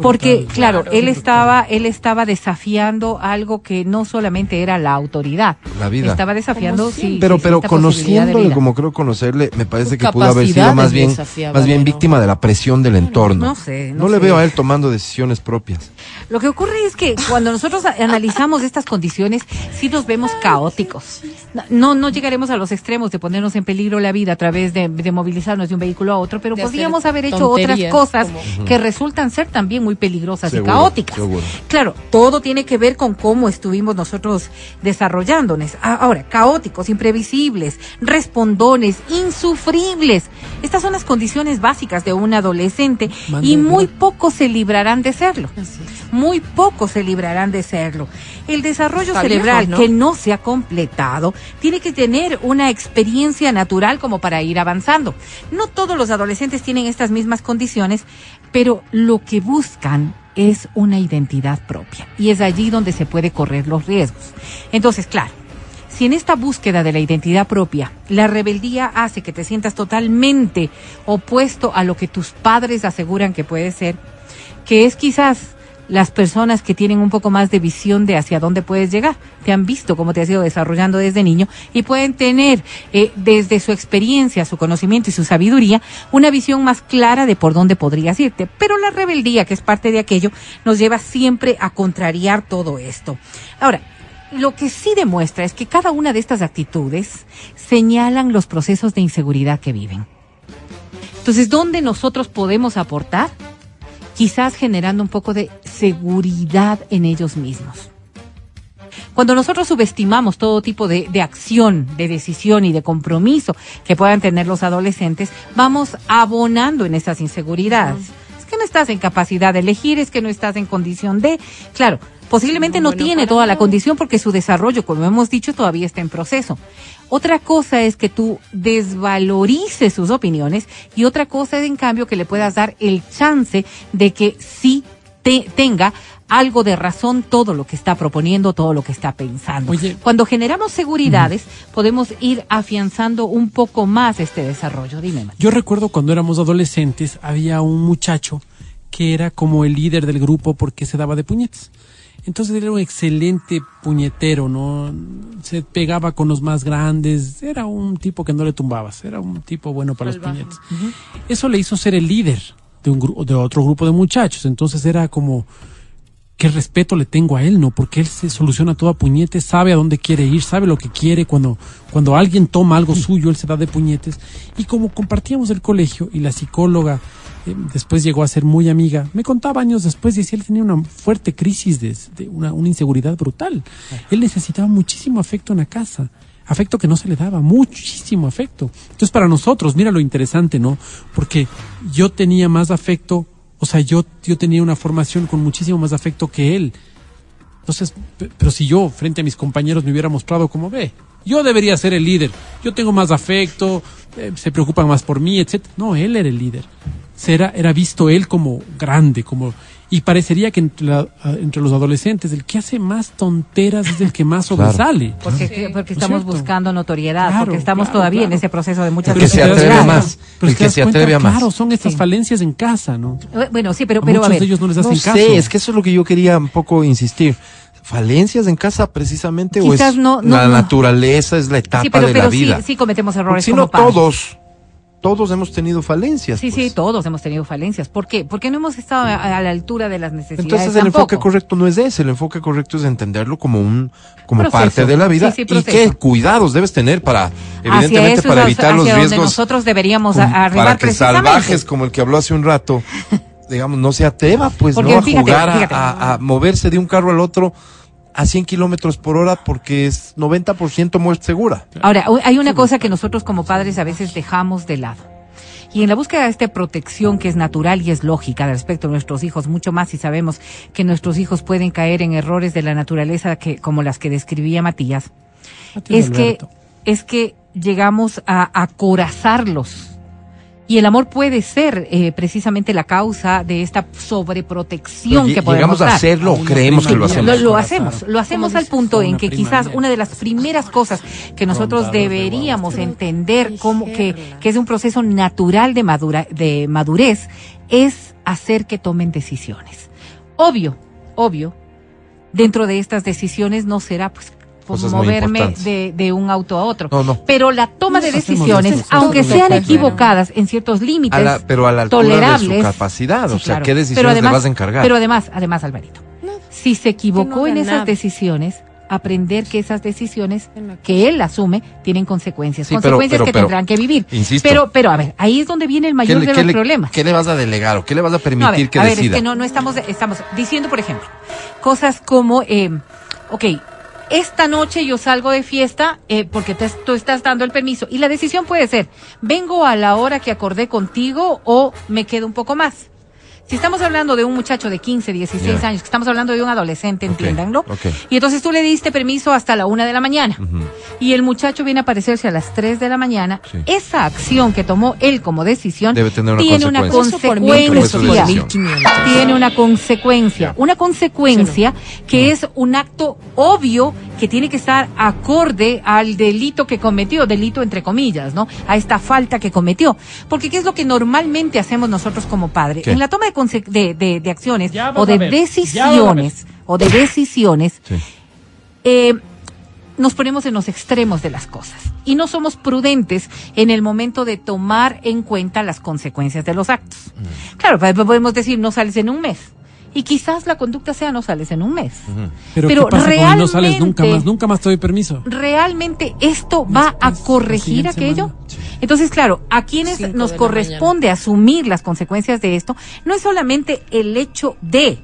Porque, brutal. claro, Claro. él estaba, él estaba desafiando algo que no solamente era la autoridad. La vida. Estaba desafiando, sí. Pero, pero conociéndole como creo conocerle, me parece Sus que pudo haber sido más bien, más bien ¿no? víctima de la presión del entorno. No sé, no No le sé. veo a él tomando decisiones propias. Lo que ocurre es que cuando nosotros analizamos estas condiciones, sí nos vemos caóticos. No, no llegaremos a los extremos de ponernos en peligro la vida a través de, de movilizarnos de un vehículo a otro, pero podríamos haber hecho otras cosas como- que resultan ser también muy peligrosas Seguro, y caóticas. seguro. Claro, todo tiene que ver con cómo estuvimos nosotros desarrollándonos. Ahora, caóticos, imprevisibles, respondones, insufribles. Estas son las condiciones básicas de un adolescente y muy pocos se librarán de serlo. Muy pocos se librarán de serlo. El desarrollo Está cerebral que no se ha completado tiene que tener una experiencia natural como para ir avanzando. No todos los adolescentes tienen estas mismas condiciones, pero lo que buscan es una identidad propia. Y es allí donde se puede correr los riesgos. Entonces, claro, si en esta búsqueda de la identidad propia la rebeldía hace que te sientas totalmente opuesto a lo que tus padres aseguran que puede ser, que es quizás las personas que tienen un poco más de visión de hacia dónde puedes llegar, te han visto cómo te has ido desarrollando desde niño y pueden tener eh, desde su experiencia, su conocimiento y su sabiduría una visión más clara de por dónde podrías irte. Pero la rebeldía, que es parte de aquello, nos lleva siempre a contrariar todo esto. Ahora, lo que sí demuestra es que cada una de estas actitudes señalan los procesos de inseguridad que viven. Entonces, ¿dónde nosotros podemos aportar? Quizás generando un poco de seguridad en ellos mismos. Cuando nosotros subestimamos todo tipo de, de acción, de decisión y de compromiso que puedan tener los adolescentes, vamos abonando en esas inseguridades. Es que no estás en capacidad de elegir, es que no estás en condición de... Claro, posiblemente no, Bueno, tiene toda la condición porque su desarrollo, como hemos dicho, todavía está en proceso. Otra cosa es que tú desvalorices sus opiniones y otra cosa es, en cambio, que le puedas dar el chance de que sí te- tenga algo de razón todo lo que está proponiendo, todo lo que está pensando. Oye. Cuando generamos seguridades, podemos ir afianzando un poco más este desarrollo. Dime. Yo recuerdo cuando éramos adolescentes, había un muchacho que era como el líder del grupo porque se daba de puñetes. Entonces era un excelente puñetero, ¿no? Se pegaba con los más grandes, era un tipo que no le tumbabas, era un tipo bueno para los puñetes. Eso le hizo ser el líder de un grupo, de otro grupo de muchachos. Entonces era como, qué respeto le tengo a él, ¿no? Porque él se soluciona todo a puñetes, sabe a dónde quiere ir, sabe lo que quiere. Cuando, cuando alguien toma algo suyo, él se da de puñetes. Y como compartíamos el colegio y la psicóloga después llegó a ser muy amiga, me contaba años después, decía, él tenía una fuerte crisis de, de una, una inseguridad brutal. Él necesitaba muchísimo afecto en la casa. Afecto que no se le daba, muchísimo afecto. Entonces, para nosotros, mira lo interesante, ¿no? Porque yo tenía más afecto o sea, yo, yo tenía una formación con muchísimo más afecto que él. Entonces, pe- pero si yo frente a mis compañeros me hubiera mostrado como ve, yo debería ser el líder. Yo tengo más afecto, eh, se preocupan más por mí, etc. No, él era el líder. Será, era visto él como grande, como y parecería que entre, la- a- entre los adolescentes el que hace más tonteras es el que más Claro. sobresale. Porque, porque ¿No es estamos buscando notoriedad, Claro, porque estamos claro, todavía en ese proceso de muchas El que se atreve más, pero el que se cuenta, atreve a más. Claro, son estas Sí. falencias en casa, ¿no? Eh, Bueno, sí, pero, A pero a muchos ver. de ellos no les No hacen caso. sé, es que eso es lo que yo quería un poco insistir. Falencias en casa precisamente o es no- no- la no. naturaleza, es la etapa sí, pero, de pero la sí, vida. sí cometemos errores si no todos, todos hemos tenido falencias. Sí, sí, pues. todos hemos tenido falencias. ¿Por qué? Porque no hemos estado a, a la altura de las necesidades. Entonces el tampoco. enfoque correcto no es ese, el enfoque correcto es entenderlo como un como Proceso. parte de la vida Sí, sí, y qué cuidados debes tener para evidentemente para evitar los hacia donde riesgos nosotros deberíamos a- arribar para que precisamente. salvajes como el que habló hace un rato digamos, no se atreva, pues, Porque ¿no? A fíjate, jugar, a- fíjate. A, a moverse de un carro al otro a 100 kilómetros por hora porque es 90% muerte segura. Ahora, hay una cosa que nosotros como padres a veces dejamos de lado. Y en la búsqueda de esta protección que es natural y es lógica respecto a nuestros hijos, mucho más si sabemos que nuestros hijos pueden caer en errores de la naturaleza que, como las que describía Matías, es que, es que llegamos a acorazarlos. Y el amor puede ser eh, precisamente la causa de esta sobreprotección Pero que podemos ¿Llegamos a hacerlo o creemos que lo hacemos? Lo, lo hacemos, lo hacemos ¿Cómo al punto en que quizás una de las primeras cosas que nosotros deberíamos entender como que, que es un proceso natural de, madura, de madurez es hacer que tomen decisiones. Obvio, obvio, dentro de estas decisiones no será pues Cosas moverme de, de un auto a otro. No, no. Pero la toma de decisiones, decisiones. aunque sean equivocadas en ciertos límites, A la- pero a la altura de tolerables. su capacidad. Sí, o sea, claro. ¿qué Pero decisiones además- le vas a encargar? Pero además, además, Alvarito, si se equivocó en esas nada. decisiones, aprender que esas decisiones que él asume tienen consecuencias, Sí, pero- consecuencias pero- que pero, tendrán que vivir. insisto. pero, pero a ver, ahí es donde viene el ¿Qué mayor le, de qué los le- problemas. qué le vas a delegar o qué le vas a No, a permitir ver, que a ver, decida? es que no, no estamos, estamos diciendo, por ejemplo, cosas como, eh, ok, esta noche yo salgo de fiesta eh, porque te- tú estás dando el permiso y la decisión puede ser, vengo a la hora que acordé contigo o me quedo un poco más. Si estamos hablando de un muchacho de 15, 16 Ya. años, que estamos hablando de un adolescente, Ok, entiéndanlo, y entonces tú le diste permiso hasta la una de la mañana y el muchacho viene a aparecerse a las 3 de la mañana, Sí. esa acción que tomó él como decisión Debe tener una tiene una consecuencia. Eso por mil, Pero es consecuencia su decisión. 1500. tiene una consecuencia, una consecuencia que es un acto obvio que tiene que estar acorde al delito que cometió, delito entre comillas, ¿no? A esta falta que cometió. Porque ¿qué es lo que normalmente hacemos nosotros como padres? ¿Qué? En la toma de, conse- de, de- de acciones o de decisiones, o de decisiones, Sí. eh, nos ponemos en los extremos de las cosas y no somos prudentes en el momento de tomar en cuenta las consecuencias de los actos. Mm. Claro, podemos decir no sales en un mes y quizás la conducta sea no sales en un mes. Pero, Pero ¿qué pasa cuando no sales nunca realmente- más? Nunca más te doy permiso. ¿Realmente esto va Después, a corregir aquello? Entonces, claro, a quienes Cinco nos corresponde asumir las consecuencias de esto, no es solamente el hecho de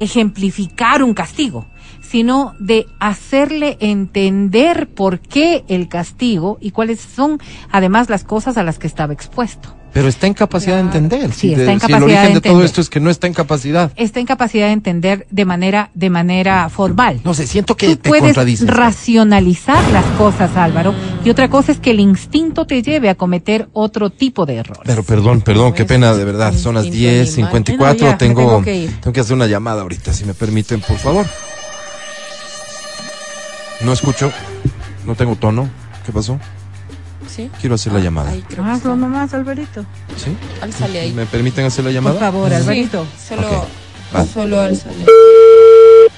ejemplificar un castigo, sino de hacerle entender por qué el castigo y cuáles son además las cosas a las que estaba expuesto. Pero está en capacidad de entender. Sí, Si está de- en si el capacidad origen de de, todo entender. esto es que no está en capacidad. Está en capacidad de entender de manera de manera formal. No sé, siento que Tú te puedes contradices. racionalizar las cosas, Álvaro, y otra cosa es que el instinto te lleve a cometer otro tipo de errores. Pero perdón, perdón, qué pena, de verdad. Son las Instinto 10.54. animal. Bueno, ya, me tengo, tengo que tengo que hacer una llamada ahorita, si me permiten, por favor. No escucho. No tengo tono. ¿Qué pasó? ¿Sí? Quiero hacer la llamada. Creo que Hazlo nomás, Alvarito. ¿Sí? Álzale ahí. ¿Me permiten hacer la Por llamada? favor, Alvarito. Sí, solo, Ok, va. solo álzale.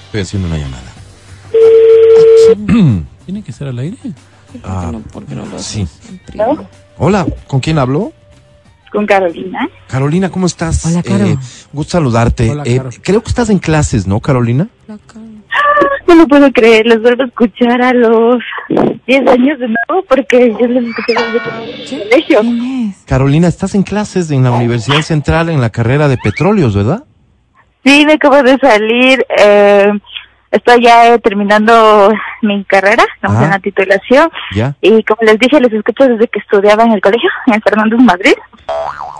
Estoy haciendo una llamada. ¿Tiene que ser al aire? Ah, no, ¿por qué no lo sí. Hola, ¿con quién hablo? con Carolina. Carolina, ¿cómo estás? Hola, Caro. Eh, gusto saludarte. Hola, Eh, creo que estás en clases, ¿no, Carolina? La cara. No lo puedo creer, los vuelvo a escuchar a los 10 años de nuevo porque yo los escuché desde el colegio. ¿Quién es? Carolina, estás en clases en la Universidad Central en la carrera de petróleos, ¿verdad? Sí, me acabo de salir. Eh, estoy ya eh, terminando mi carrera, estamos Ah. en la titulación. ¿Ya? Y como les dije, los escucho desde que estudiaba en el colegio, en Fernández Madrid.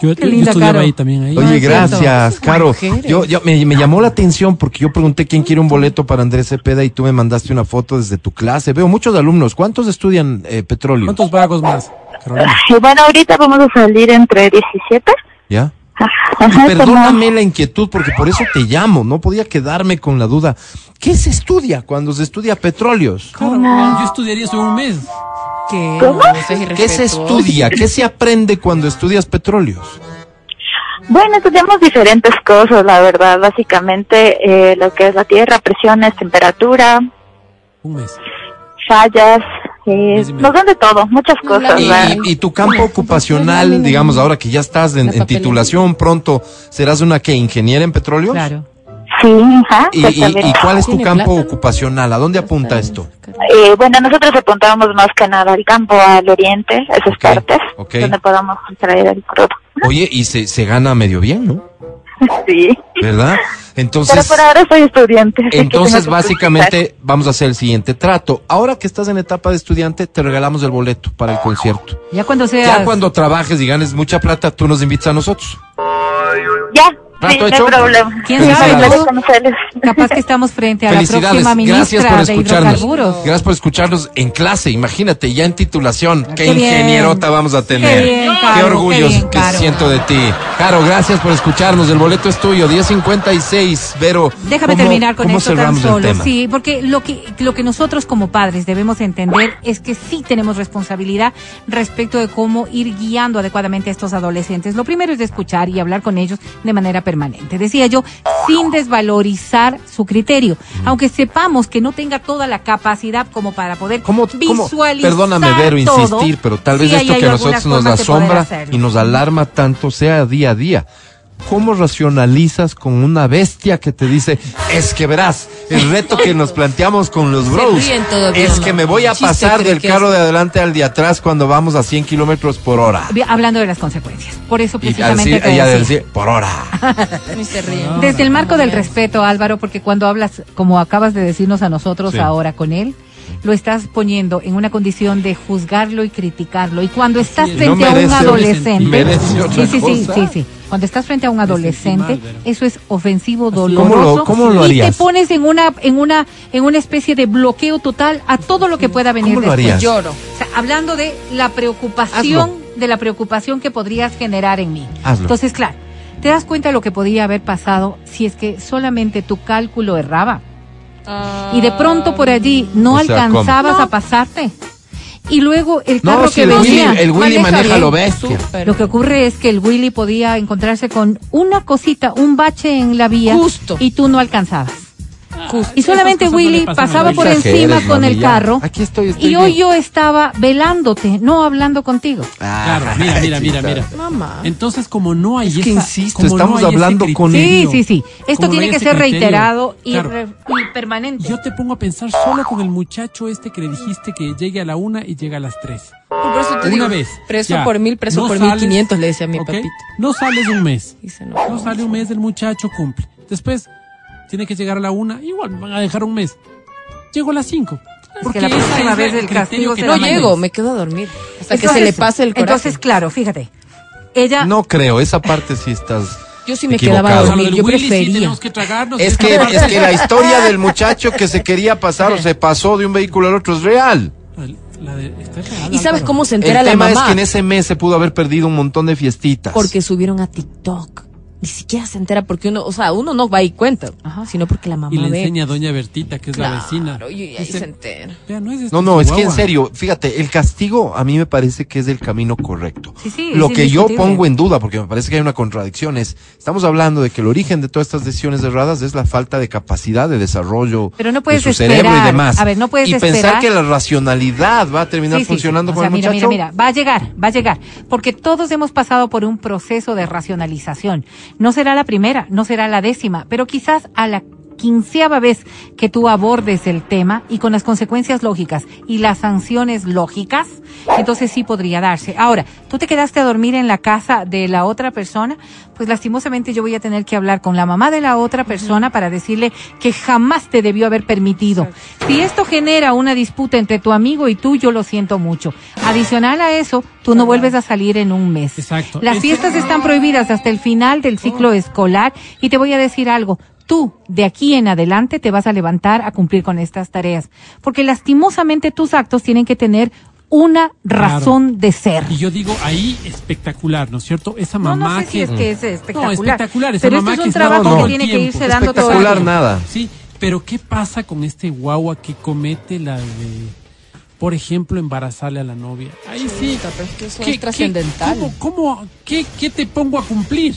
Yo, Qué yo linda, estudiaba Caro. ahí también. Ahí. Oye, cierto. gracias, Caro. Yo, yo me, me llamó la atención porque yo pregunté quién quiere un boleto para Andrés Cepeda y tú me mandaste una foto desde tu clase. Veo muchos alumnos. ¿Cuántos estudian eh, petróleo? ¿Cuántos vagos más, Carolina? Y bueno, ahorita vamos a salir entre 17. ¿Ya? Ajá, Perdóname la inquietud porque por eso te llamo. No podía quedarme con la duda. ¿Qué se estudia cuando se estudia petróleos? Claro, yo estudiaría eso en un mes. ¿Qué? ¿Cómo? No, ¿Qué se estudia? ¿Qué se aprende cuando estudias petróleos? Bueno, estudiamos diferentes cosas, la verdad. Básicamente, eh, lo que es la tierra, presiones, temperatura, Un mes. fallas, medio. nos dan de todo, muchas cosas. Y, ¿verdad? y- tu campo ocupacional, digamos, ahora que ya estás en, en titulación pronto, ¿serás una que ingeniera en petróleos? Claro. Sí, ajá, ¿Y, y- y cuál es tu campo plata, ocupacional? ¿A dónde apunta esto? Eh, bueno, nosotros apuntábamos más que nada al campo, al oriente, esas Ok, partes, ok. donde podamos extraer el crudo. Oye, y se, se gana medio bien, ¿no? Sí. ¿verdad? Pero Entonces, por ahora soy estudiante. entonces que básicamente vamos a hacer el siguiente trato. Ahora que estás en etapa de estudiante, te regalamos el boleto para el concierto. Ya cuando sea. Ya cuando trabajes y ganes mucha plata, tú nos invitas a nosotros. Ya, sí, ¿Trato no hay problema. ¿Quién sabe? Capaz que estamos frente a la próxima gracias ministra por de escucharnos. hidrocarburos. Gracias por escucharnos en clase, imagínate, ya en titulación. Qué, Qué bien. ingenierota vamos a tener. Qué bien, Caro, Qué orgullo qué bien, que siento de ti. Caro, gracias por escucharnos. El boleto es tuyo, 10.56. Vero, Déjame ¿cómo- terminar con esto tan solo. Sí, porque lo que, lo que nosotros como padres debemos entender es que sí tenemos responsabilidad respecto de cómo ir guiando adecuadamente a estos adolescentes. Lo primero es de escuchar y hablar con ellos de manera permanente. Decía yo, sin desvalorizar su criterio, Mm. aunque sepamos que no tenga toda la capacidad como para poder ¿Cómo, cómo- visualizar perdóname, Vero, todo, insistir, pero tal vez sí, esto que a nosotros nos asombra y nos alarma tanto sea día a día. ¿Cómo racionalizas con una bestia que te dice, es que verás, el reto que nos planteamos con los bros es que me voy a pasar del carro de adelante al de atrás cuando vamos a 100 kilómetros por hora? Hablando de las consecuencias. Por eso Y precisamente ella decía. decir, por hora. Y. Desde el marco del respeto, Álvaro, porque cuando hablas, como acabas de decirnos a nosotros Sí. ahora con él, lo estás poniendo en una condición de juzgarlo y criticarlo. Y cuando estás es. frente No a un adolescente, sí, sí, sí, cosa. sí, sí. Cuando estás frente a un adolescente, mal, eso es ofensivo, ¿Cómo lo- doloroso. cómo lo y harías? te pones en una, en una, en una especie de bloqueo total a todo lo que pueda venir ¿Cómo lo después. harías? Lloro. O sea, hablando de la preocupación, de la preocupación que podrías generar en mí. Hazlo. Entonces, claro, te das cuenta de lo que podía haber pasado si es que solamente tu cálculo erraba. Y de pronto por allí no O sea, alcanzabas ¿cómo? a pasarte. Y luego el carro No, si que el Willy, venía. el Willy Maneja lo bestia. Lo que ocurre es que el Willy podía encontrarse con una cosita, un bache en la vía. Justo. Y tú no alcanzabas. Justo. Y solamente no Willy pasaba por encima con el carro. Aquí estoy, estoy y hoy bien. yo estaba velándote, no hablando contigo. Claro, mira, mira, mira, mira. Mamá. Entonces, como no hay Es que esa, insisto, como no estamos hay hablando con- Sí, criterio, sí, sí. Esto como no tiene que ser criterio, reiterado y, claro, re- y permanente. Yo te pongo a pensar solo con el muchacho este que le dijiste que llegue a la una y llega a las tres. Por eso te Una digo, vez. Preso ya. por mil, preso No por sales, mil quinientos, le decía a mi ¿ok? papito. No sales un mes. Se No enojó. sale un mes, el muchacho cumple. Después tiene que llegar a la una, igual me van a dejar un mes. Llego a las cinco. Porque la esa próxima es vez el el castigo que será No llego, me quedo a dormir. Hasta que se le pase el coraje. Entonces, claro, fíjate. Ella No creo, esa parte sí estás. yo sí me equivocado. quedaba a dormir. Yo sí prefería. tenemos que tragarnos. Es que, es que la historia del muchacho que se quería pasar o se pasó de un vehículo al otro es real. La de- está real, ¿Y sabes cómo se El entera la tema es mamá? que en ese mes se pudo haber perdido un montón de fiestitas. Porque subieron a TikTok. Ni siquiera se entera porque uno, o sea, uno no va y cuenta, sino porque la mamá Y le ve. enseña a Doña Bertita, que es la vecina. y ahí Dice, se entera. "Vea, no es este No, no, es que en chihuahua". serio, fíjate, el castigo a mí me parece que es el camino correcto. Sí, sí, Lo es que yo pongo en duda, porque me parece que hay una contradicción, es, estamos hablando de que el origen de todas estas decisiones erradas es la falta de capacidad de desarrollo Pero no puedes de su cerebro y demás. A ver, no puedes y pensar esperar. que la racionalidad va a terminar Sí, funcionando. O con sea, el mira, muchacho. Mira, mira, va a llegar, va a llegar. Porque todos hemos pasado por un proceso de racionalización. No será la primera, no será la décima, pero quizás a la quinceava vez que tú abordes el tema y con las consecuencias lógicas y las sanciones lógicas, entonces sí podría darse. Ahora, tú te quedaste a dormir en la casa de la otra persona, pues lastimosamente yo voy a tener que hablar con la mamá de la otra persona para decirle que jamás te debió haber permitido. Si esto genera una disputa entre tu amigo y tú, yo lo siento mucho. Adicional a eso, tú no vuelves a salir en un mes. Exacto. Las fiestas están prohibidas hasta el final del ciclo escolar y te voy a decir algo. Tú, de aquí en adelante, te vas a levantar a cumplir con estas tareas. Porque lastimosamente tus actos tienen que tener una razón de ser. Y yo digo, ahí espectacular, ¿no es cierto? Esa mamá no sé si que... es que es espectacular. No, espectacular. Esa Pero mamá esto es que un está trabajo todo que tiene que irse dando todo el Espectacular nada. Sí, pero ¿qué pasa con este guagua que comete la de, por ejemplo, embarazarle a la novia? Ahí sí. Pero es que eso ¿Qué- es trascendental. ¿Cómo, cómo, qué, qué te pongo a cumplir?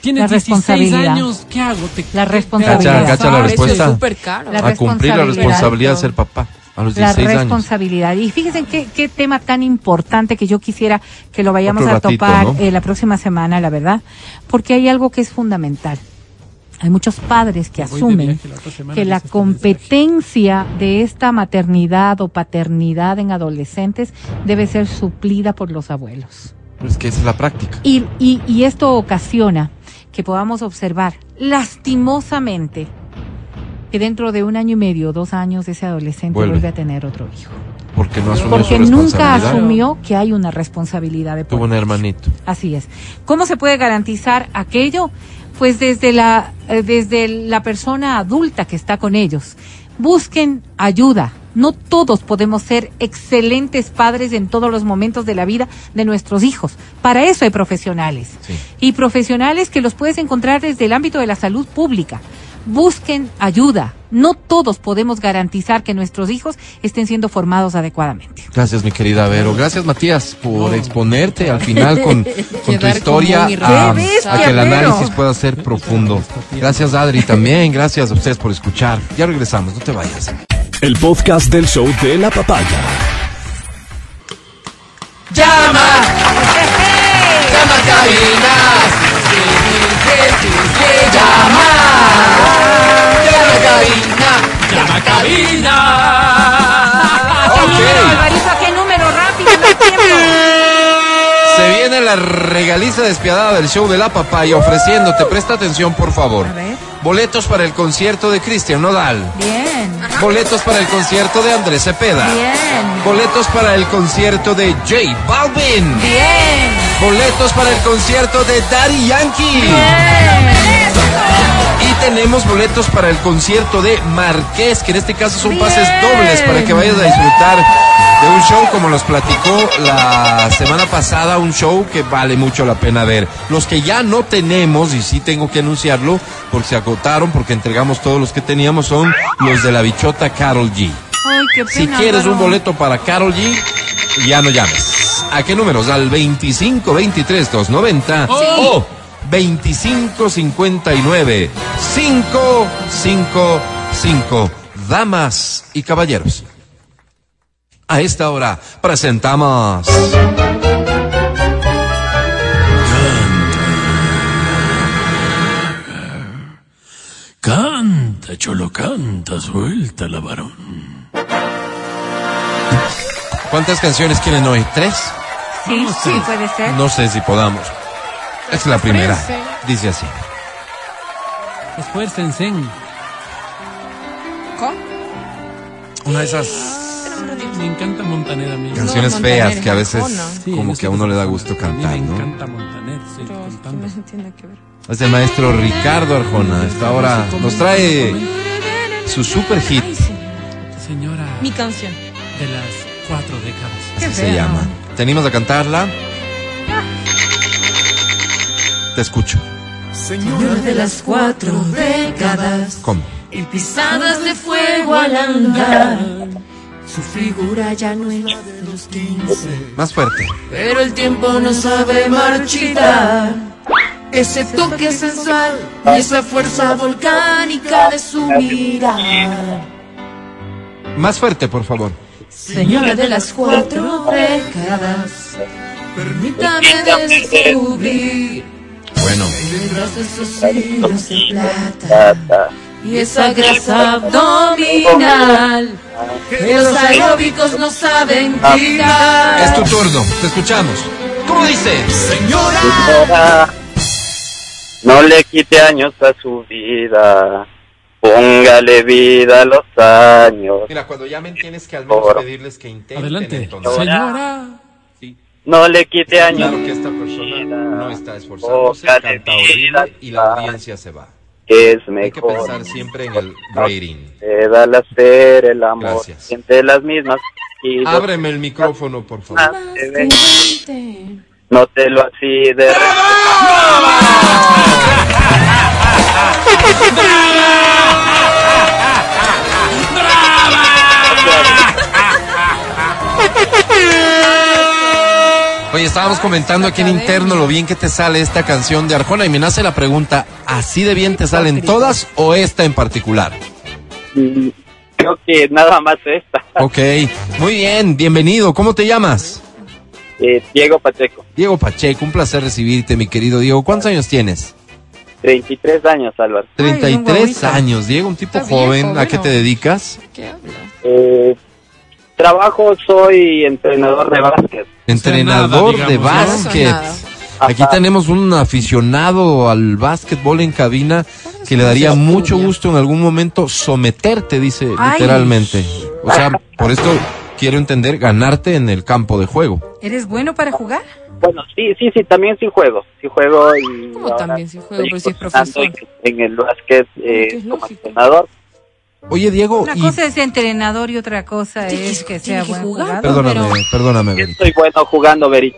Tienes La 16 responsabilidad. años, ¿qué hago? Te, La responsabilidad. Cacha, cacha la es respuesta. súper caro. La a cumplir la responsabilidad. de ser papá a los la 16 años. responsabilidad. Y fíjense qué, qué tema tan importante que yo quisiera que lo vayamos Otro a ratito, topar ¿no? eh, la próxima semana, la verdad, porque hay algo que es fundamental. Hay muchos padres que asumen la que la este competencia de esta maternidad o paternidad en adolescentes debe ser suplida por los abuelos. Es que esa es la práctica. Y, y, y esto ocasiona que podamos observar lastimosamente que dentro de un año y medio, dos años, ese adolescente Vuelve. vuelve, a tener otro hijo. Porque no asumió Porque su nunca asumió que hay una responsabilidad de Tuvo un hermanito. Así es. ¿Cómo se puede garantizar aquello? Pues desde la, eh, desde la persona adulta que está con ellos. Busquen ayuda. No todos podemos ser excelentes padres en todos los momentos de la vida de nuestros hijos. Para eso hay profesionales. Sí. Y profesionales que los puedes encontrar desde el ámbito de la salud pública. Busquen ayuda. No todos podemos garantizar que nuestros hijos estén siendo formados adecuadamente. Gracias, mi querida Vero. Gracias, Matías, por exponerte al final con, con tu historia a, ¡Qué bestia, a que el Vero! análisis pueda ser profundo. Gracias, Adri, también. Gracias a ustedes por escuchar. Ya regresamos, no te vayas. El podcast del show de la papaya. ¡Llama! ¡Llama cabinas! ¡Llama cabina! Ok. Alvarito, ¿a qué número? Rápido, no hay tiempo. Se viene la regaliza despiadada del show de la papaya ofreciéndote, presta atención por favor. A ver. Boletos para el concierto de Cristian Nodal. Bien, Boletos para el concierto de Andrés Cepeda. bien, Boletos para el concierto de J Balvin. bien. Boletos para el concierto de Daddy Yankee. Y tenemos boletos para el concierto de Marqués, que en este caso son pases dobles para que vayas a disfrutar de un show como nos platicó la semana pasada, un show que vale mucho la pena ver. Los que ya no tenemos, y sí tengo que anunciarlo, porque se agotaron, porque entregamos todos los que teníamos, son los de la bichota Carol G. Ay, qué pena. Si quieres un boleto para Carol G, ya no llames. ¿A qué números? Al 25 23 290 o 25 59 555. Damas y caballeros. A esta hora presentamos. Canta, cholo, canta, suelta la varón. ¿Cuántas canciones quieren hoy? ¿Tres? Sí, sí, puede ser. No sé si podamos. Es la primera. Dice así. Esfuércense. Una de esas Me encanta Montaner a mí. canciones No, feas Montaner, que a veces. Sí, como que a uno le da sí. gusto A mí cantar, Me ¿no? encanta Montaner, sí, cantando. No tiene que ver. Es el maestro Ricardo Arjona. Esta hora nos trae su super hit. Señora Mi canción. de las cuatro décadas. Qué Así se llama. ¿Te animas a cantarla? Te escucho. Señor de las cuatro décadas ¿Cómo? y pisadas de fuego al andar. Su figura ya no es de los quince, Más fuerte. pero el tiempo no sabe marchitar. Ese toque sensual y esa fuerza volcánica de su mirar. Más fuerte, por favor. Señora de las cuatro décadas, permítame descubrir Bueno. detrás de esos hilos de plata y esa grasa abdominal que los aeróbicos no saben quitar. Es tu turno. Te escuchamos. ¿Cómo dice? Señora, No le quite años a su vida, póngale vida a los años. Mira, cuando llamen tienes que al menos pedirles que intenten. Adelante. entonces. Señora. Sí. No le quite Claro años que esta está esforzándose, canta horrible y la audiencia se va. que es Hay que pensar siempre en el rating. Se da hacer el amor, Gracias. siente las mismas. y Ábreme el micrófono, por favor. te. No te lo así de Oye, estábamos comentando aquí en interno lo bien que te sale esta canción de Arjona y me nace la pregunta, ¿así de bien te salen todas o esta en particular? Mm, Creo que nada más esta. Ok, muy bien, bienvenido. ¿Cómo te llamas? Eh, Diego Pacheco, Diego Pacheco, un placer recibirte, mi querido Diego. ¿Cuántos años tienes? 33 años, Álvaro. 33 guaguito. años, Diego, un tipo joven. ¿A qué te dedicas? ¿Qué habla? Eh, trabajo, soy entrenador de básquet. Entrenador nada, de básquet. Aquí tenemos un aficionado al básquetbol en cabina que le daría mucho gusto en algún momento someterte, dice Ay. literalmente. O sea, por esto quiero entender ganarte en el campo de juego. ¿Eres bueno para jugar? Bueno, sí, sí, sí, también sí juego. Sí juego y. ¿Cómo también sí juego? Pero si es profesor. En, en el básquet eh, como entrenador. Oye, Diego, Una y cosa es entrenador y otra cosa es que- sea que buen jugador. perdóname, pero- perdóname, Yo estoy bueno jugando, Beri.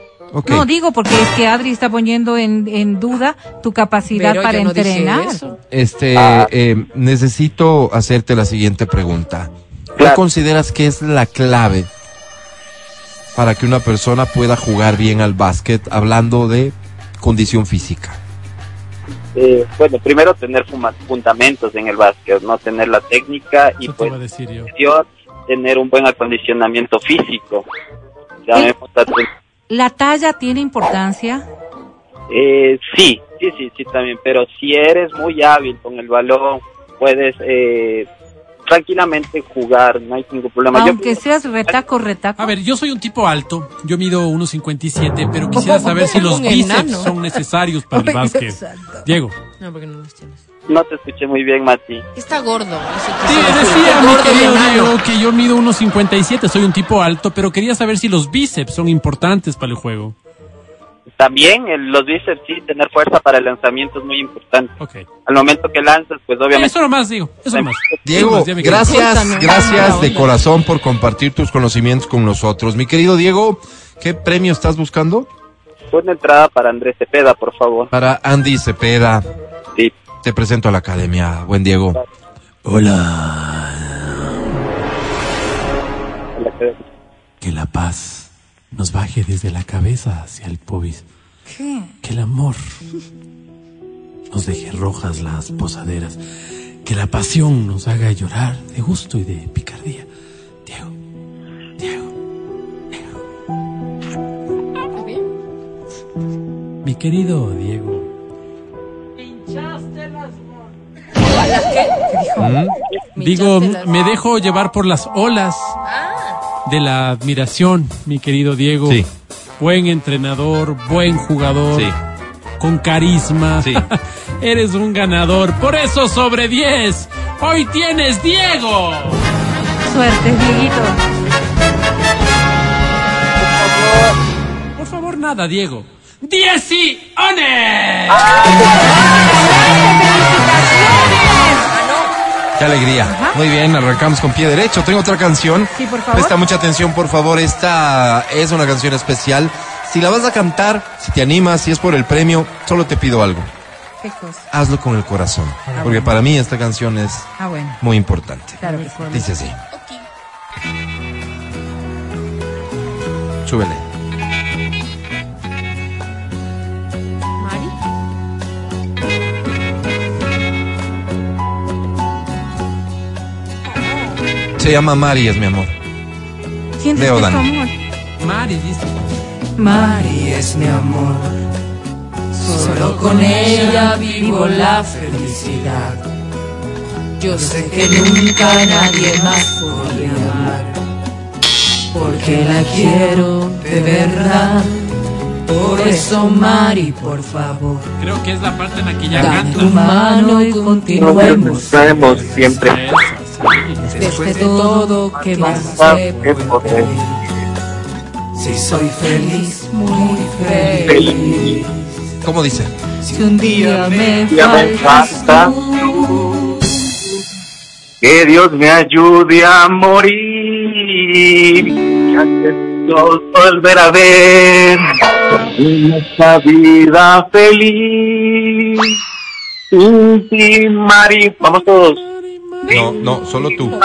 No, digo porque es que Adri está poniendo en, en duda tu capacidad Pero para yo no dije entrenar. eso. Este, Ah. eh, necesito hacerte la siguiente pregunta. ¿Qué Claro. consideras que es la clave para que una persona pueda jugar bien al básquet hablando de condición física? Eh, bueno, primero tener fundamentos en el básquet, no tener la técnica y pues decir yo. tener un buen acondicionamiento físico. ¿La talla tiene importancia? Eh, sí, sí, sí, sí también, pero si eres muy hábil con el balón, puedes eh, tranquilamente jugar, no hay ningún problema. Yo- Aunque seas retaco, retaco. A ver, yo soy un tipo alto, yo mido 1.57, pero quisiera saber si los bíceps enano. son necesarios para el básquet. Exacto. Diego. No, porque no los tienes. no te escuché muy bien, Mati. Está gordo. Sí, decía mi querido. Diego que yo mido 1.57, soy un tipo alto, pero quería saber si los bíceps son importantes para el juego. También el- los bíceps, sí, tener fuerza para el lanzamiento es muy importante. Al momento que lanzas, pues obviamente... Eso nomás digo, eso nomás. Diego, gracias, gracias de corazón por compartir tus conocimientos con nosotros. Mi querido Diego, ¿qué premio estás buscando? Una entrada para Andrés Cepeda, por favor. Para Andy Cepeda. Sí. Te presento a la academia. Buen Diego. Hola. La que- Que la paz nos baje desde la cabeza hacia el pubis. ¿Qué? Que el amor nos deje rojas las posaderas. Que la pasión nos haga llorar de gusto y de picardía. Diego, Diego. Diego. Mi querido Diego. ¿Mm? Me Digo, hinchaste las- me dejo llevar por las olas Ah, de la admiración, mi querido Diego. Sí. Buen entrenador, buen jugador. Sí. Con carisma. Sí. Eres un ganador. Por eso sobre 10. Hoy tienes Diego. Suerte, Dieguito. Por favor, nada, Diego. ¡Diez y ones! Qué alegría. Muy bien, arrancamos con pie derecho. Tengo otra canción. Sí, por favor. Presta mucha atención, por favor. Esta es una canción especial. Si la vas a cantar, si te animas, si es por el premio, solo te pido algo. ¿Qué cosa? Hazlo con el corazón. Porque para mí esta canción es Ah, bueno. muy importante. Claro que sí. Dice así. ok. Súbele. Se llama Mari, es mi amor. ¿Sientes Leo que es Dan. tu amor? Mari dice. Mari es mi amor. Solo con ella vivo la felicidad. Yo sé que nunca nadie más podría amar. Porque la quiero de verdad. Por eso, Mari, por favor, Creo que es la parte en la que ya dame tu mano y continuemos. Traemos siempre. Después de todo que vas a Si soy feliz, muy feliz. ¿Cómo dice? Si un día me faltas falta. tú, Que Dios me ayude a morir. Y antes volver a ver en esta vida feliz. Sin ti, Mari. Vamos todos. No, no, solo tú.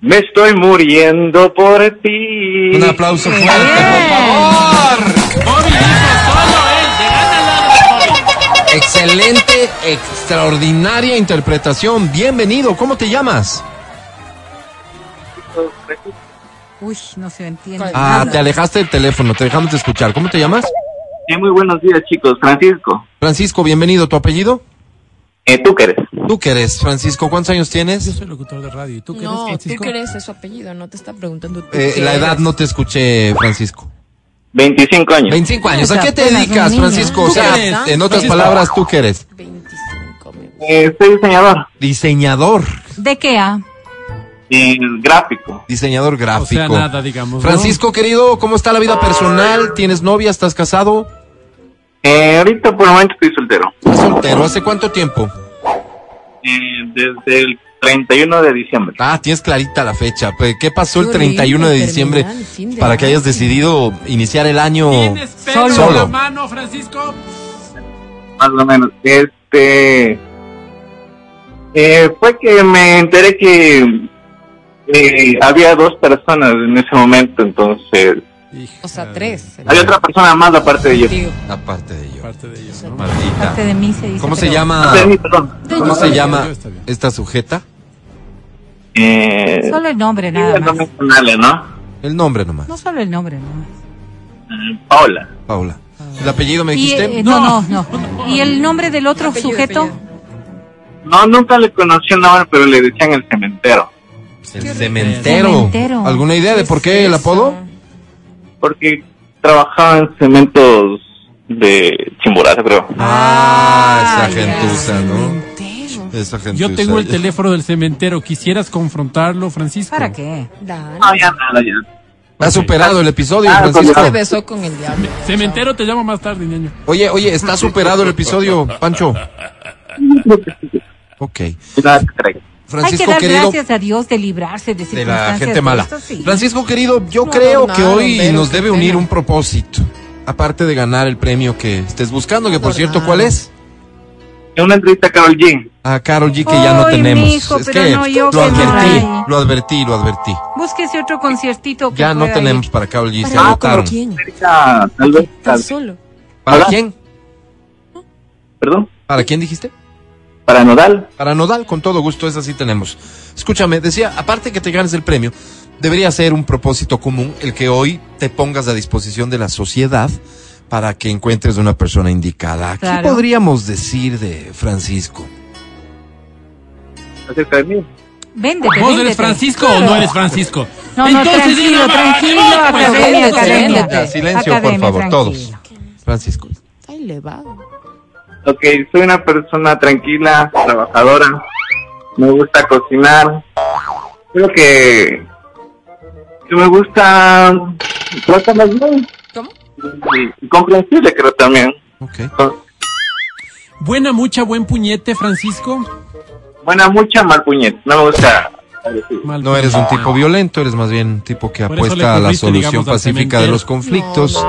Me estoy muriendo por ti. Un aplauso fuerte, por favor. Bobby dijo solo él. Se gana la Excelente, extraordinaria interpretación. Bienvenido. ¿Cómo te llamas? Uy, no se entiende. Ah, nada. te alejaste del teléfono. Te dejamos de escuchar. ¿Cómo te llamas? Sí, muy buenos días, chicos. Francisco, Francisco, bienvenido. ¿Tu apellido? eh, ¿tú qué eres? ¿Tú qué eres, Francisco? ¿Cuántos años Yo tienes? soy locutor de radio. ¿Y tú qué eres, No, tú Francisco? querés es su apellido, no te está preguntando tú Eh, qué la edad eres. no te escuché, Francisco. 25 años. 25 años. ¿A qué te dedicas. Francisco? O ¿Tú qué sea, eres? en otras Francisco. palabras, ¿tú qué eres? 25 me- Eh, soy diseñador. Diseñador. ¿De qué? ah? Y gráfico. Diseñador O gráfico. sea, nada, digamos. ¿no? Francisco, querido, ¿cómo está la vida personal? ¿Tienes novia? ¿Estás casado? Eh, ahorita por el momento estoy soltero. ¿Estás soltero? ¿Hace cuánto tiempo? Eh, desde el 31 de diciembre. Ah, tienes clarita la fecha. ¿Qué pasó el Qué horrible 31 de diciembre para que hayas decidido iniciar el año? ¿Tienes pelo Solo. en la mano, Francisco? Más o menos. Este. eh, fue que me enteré que eh, había dos personas en ese momento, entonces. O sea, tres. Había otra persona más aparte de yo. Aparte de yo. Parte de ellos, ¿no? Maldita. Parte de mí se dice. ¿Cómo se pero- llama? Aparte de mí, perdón. ¿Cómo se Yo, llama está bien. esta sujeta? Eh, Solo el nombre, nada no más. mencionarle, ¿no? El nombre nomás. No solo el nombre, no. Eh, Paola. Paula. ¿El apellido me Y, dijiste? eh, no, no, no. ¿Y el nombre del otro Apellido, sujeto? apellido. No, nunca le conocí el nombre, pero le decían el cementero. El cementero. Cementero. ¿Alguna idea de por qué el apodo? Porque trabajaba en cementos de Chimborazo, creo. Ah, esa Ay, gentuza, ¿no? cementero. Esa gentuza. Yo tengo el teléfono del cemenero. ¿Quisieras confrontarlo, Francisco? ¿Para qué? Dale. No, ya nada, ya. ¿Ha superado el episodio, Ah, Francisco? Se besó con el diablo. Cementero te llamo más tarde, niño. Oye, oye, ¿está superado el episodio, Pancho? Ok. Traiga. Hay que Francisco, dar querido, gracias a Dios de librarse de de la gente mala. esto, sí. Francisco, querido, yo No, creo no, que no, hoy nos debe unir pena. un propósito. Aparte de ganar el premio que estés buscando, que por No, cierto, no. ¿cuál es? En una entrevista a Carol G. A Carol G, que ya no tenemos. mijo, es que no, yo lo que no advertí, hay. lo advertí, lo advertí. Búsquese otro conciertito que Ya no tenemos ir. para Carol G, se ¿Para agotaron. quién? ¿Para Hola. quién? perdón, ¿Para quién dijiste? Para Nodal. Para Nodal, con todo gusto, esa sí tenemos. Escúchame, decía, aparte que te ganes el premio, debería ser un propósito común el que hoy te pongas a disposición de la sociedad para que encuentres una persona indicada. ¿Qué podríamos decir de Francisco? Acerca de mí. Véndete, ¿Vos véndete. eres Francisco o no eres Francisco? No, no, Entonces, tranquilo, tranquilo, "Vamos, pues, academia, academia. véndete". Silencio, Academia, por favor, tranquilo. todos. Francisco. Está elevado. Ok, soy una persona tranquila, trabajadora. Me gusta cocinar. Creo que, que me gusta tratarlas bien. ¿Cómo? Y, y comprensible, creo también. Ok. Buena, mucha, buen puñete, Francisco. Buena, mucha mal puñet. No me gusta. Mal No eres un tipo violento, eres más bien un tipo que apuesta a la solución pacífica de los conflictos.